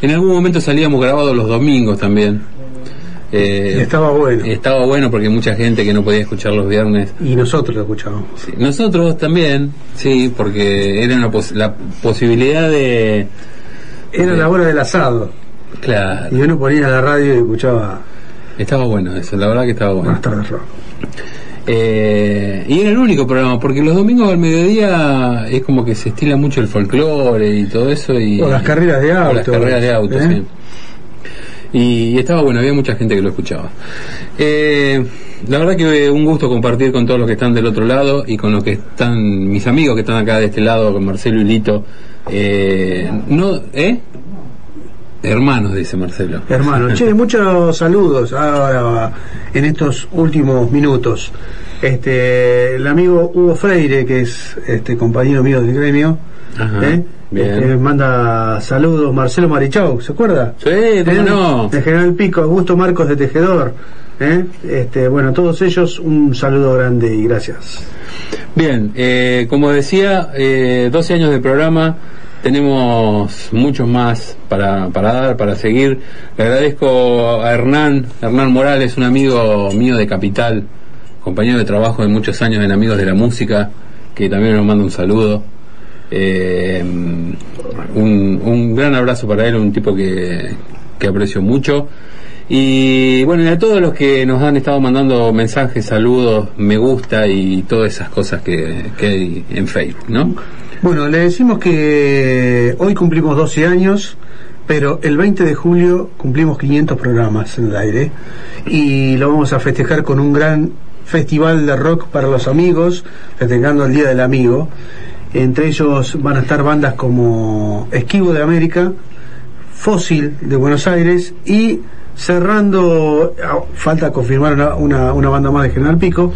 En algún momento salíamos grabados los domingos también. Eh, estaba bueno. Estaba bueno porque mucha gente que no podía escuchar los viernes Y nosotros lo escuchábamos. Sí, Nosotros también, sí, porque era una pos- la posibilidad de... Era la hora del asado. Claro. Y uno ponía la radio y escuchaba Estaba bueno eso, la verdad que estaba bueno. Buenas tardes. Eh, y era el único programa, porque los domingos al mediodía es como que se estila mucho el folclore y todo eso. Y, O las carreras de o auto. las carreras de auto, ¿eh? sí. Y, estaba bueno, había mucha gente que lo escuchaba. Eh, la verdad que un gusto compartir con todos los que están del otro lado y con los que están, mis amigos que están acá de este lado, con Marcelo y Lito. Eh, no, ¿eh? Hermanos, dice Marcelo. Hermano, che, muchos saludos ahora en estos últimos minutos. Este, el amigo Hugo Freire, que es este compañero mío del gremio, Ajá, ¿eh? bien. Este, manda saludos. Marcelo Marichau, ¿se acuerda? Sí, cómo ¿Eh? no. De General Pico, Augusto Marcos de Tejedor. ¿eh? Este, bueno, a todos ellos un saludo grande y gracias. Bien, eh, como decía, eh, 12 años de programa, tenemos muchos más para, para dar, para seguir. Le agradezco a Hernán, Hernán Morales, un amigo mío de Capital, compañero de trabajo de muchos años en Amigos de la Música, que también nos manda un saludo. Eh, un, un gran abrazo para él, un tipo que, que aprecio mucho. Y bueno, y a todos los que nos han estado mandando mensajes, saludos, me gusta y todas esas cosas que, que hay en Facebook, ¿no? Bueno, le decimos que hoy cumplimos 12 años, pero el 20 de julio cumplimos 500 programas en el aire y lo vamos a festejar con un gran festival de rock para los amigos, festejando el Día del Amigo. Entre ellos van a estar bandas como Esquivo de América, Fósil de Buenos Aires y cerrando, ah, falta confirmar una, una, una banda más de General Pico,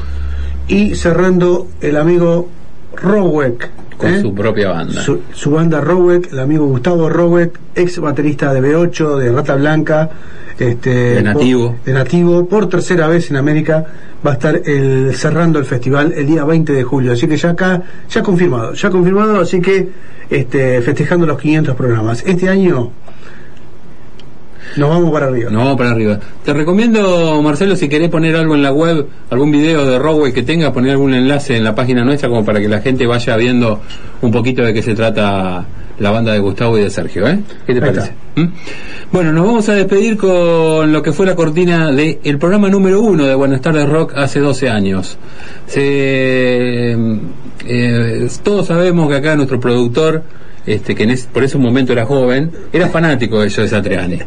y cerrando el amigo Rowek, con ¿Eh? su propia banda. Su, su banda Rowek, el amigo Gustavo Rowek, ex baterista de B8, de Rata Blanca, este, De Nativo. por- de Nativo, por tercera vez en América, va a estar el, cerrando el festival el día 20 de julio. Así que ya acá, ya confirmado, ya confirmado, así que este, festejando los 500 programas. Este año nos vamos para arriba. Nos vamos para arriba. Te recomiendo, Marcelo, si querés poner algo en la web, algún video de Rowway que tenga, poner algún enlace en la página nuestra como para que la gente vaya viendo un poquito de qué se trata la banda de Gustavo y de Sergio. ¿eh? ¿Qué te parece? ¿Mm? Bueno, nos vamos a despedir con lo que fue la cortina del el programa número uno de Buenas tardes Rock hace 12 años. Se, eh, todos sabemos que acá nuestro productor, este, que en por ese momento era joven, era fanático de Joe Satriani.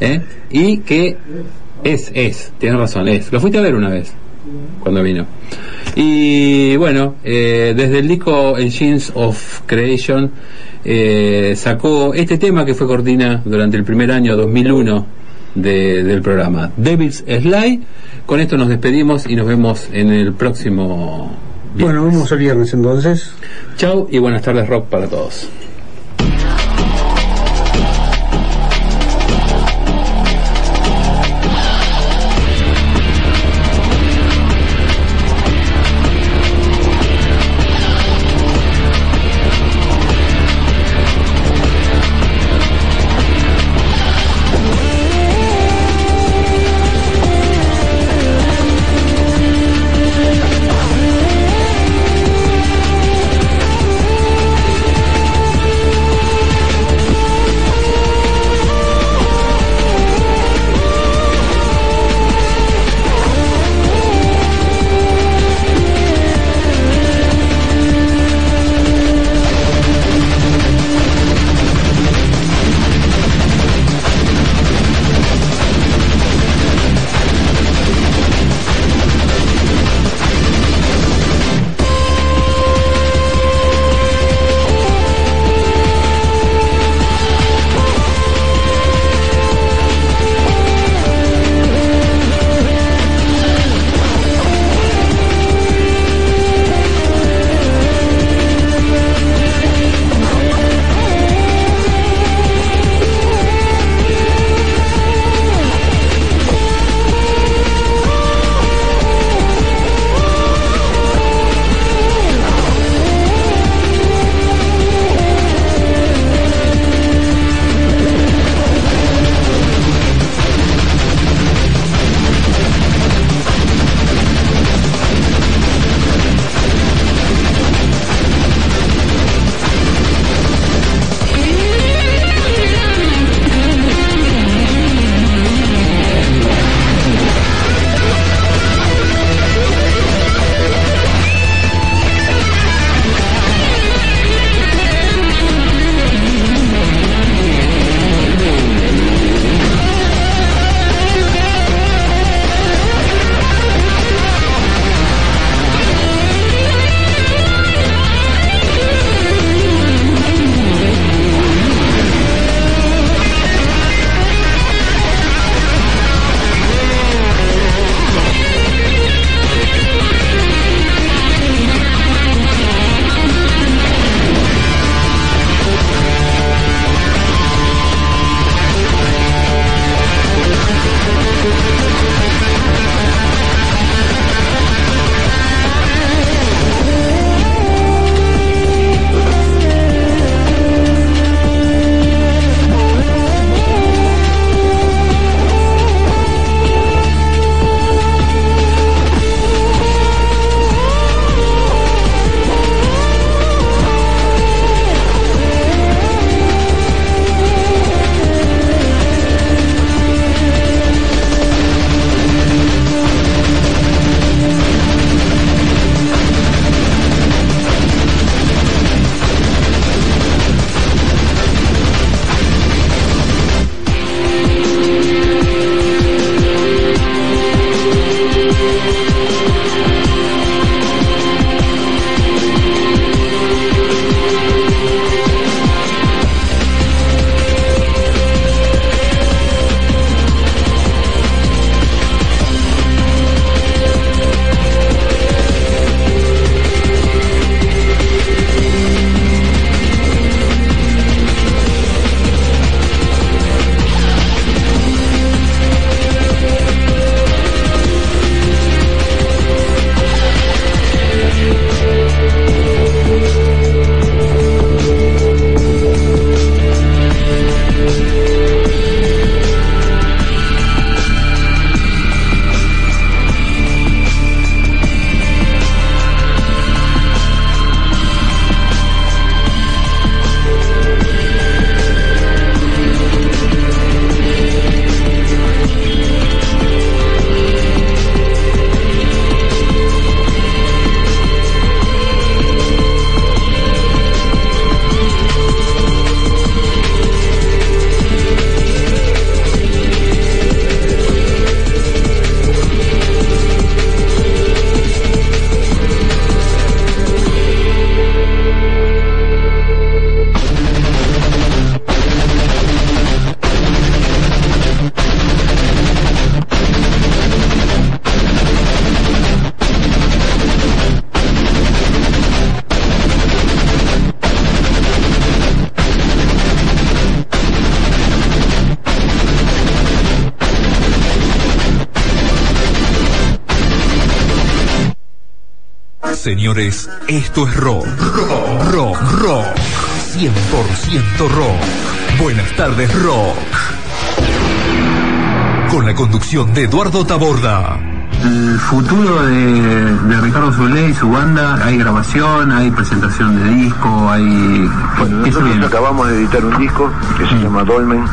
¿eh? Y que es, es, tienes razón, es. Lo fuiste a ver una vez, cuando vino. Y bueno, eh, desde el disco Engines of Creation eh, sacó este tema que fue cortina durante el primer año 2001 de- del programa, Devil's Slide. Con esto nos despedimos y nos vemos en el próximo. Bueno, vamos el viernes entonces. Chau y buenas tardes rock para todos. Señores, esto es rock. Rock, rock, rock. 100% rock. Buenas tardes, rock. Con la conducción de Eduardo Taborda. El futuro de, de Ricardo Zulé y su banda, hay grabación, hay presentación de disco, hay... Bueno, ¿qué se nosotros acabamos de editar un disco que se llama Dolmen,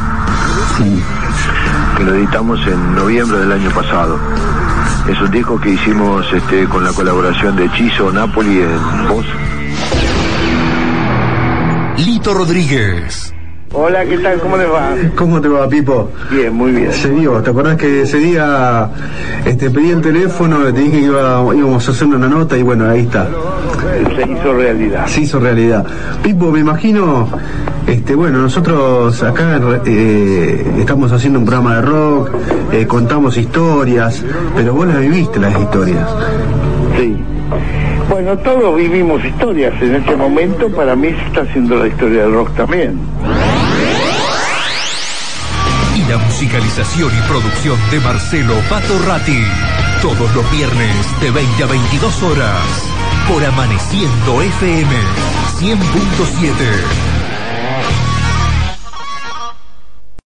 que lo editamos en noviembre del año pasado. Es un disco que hicimos este, con la colaboración de Chizo Napoli en voz. Lito Rodríguez. Hola, ¿qué tal? ¿Cómo les va? ¿Cómo te va, Pipo? Bien, muy bien. Se dio, ¿te acordás que ese día este, pedí el teléfono, te dije que iba- íbamos a hacer una nota y bueno, ahí está. Se hizo realidad. Se hizo realidad. Pipo, me imagino, este, bueno, nosotros acá eh, estamos haciendo un programa de rock, eh, contamos historias, pero vos las viviste las historias. Sí. Bueno, todos vivimos historias. En este momento, para mí, se está haciendo la historia del rock también. Y la musicalización y producción de Marcelo Pato Ratti. Todos los viernes de 20 a 22 horas. Por Amaneciendo FM 100.7.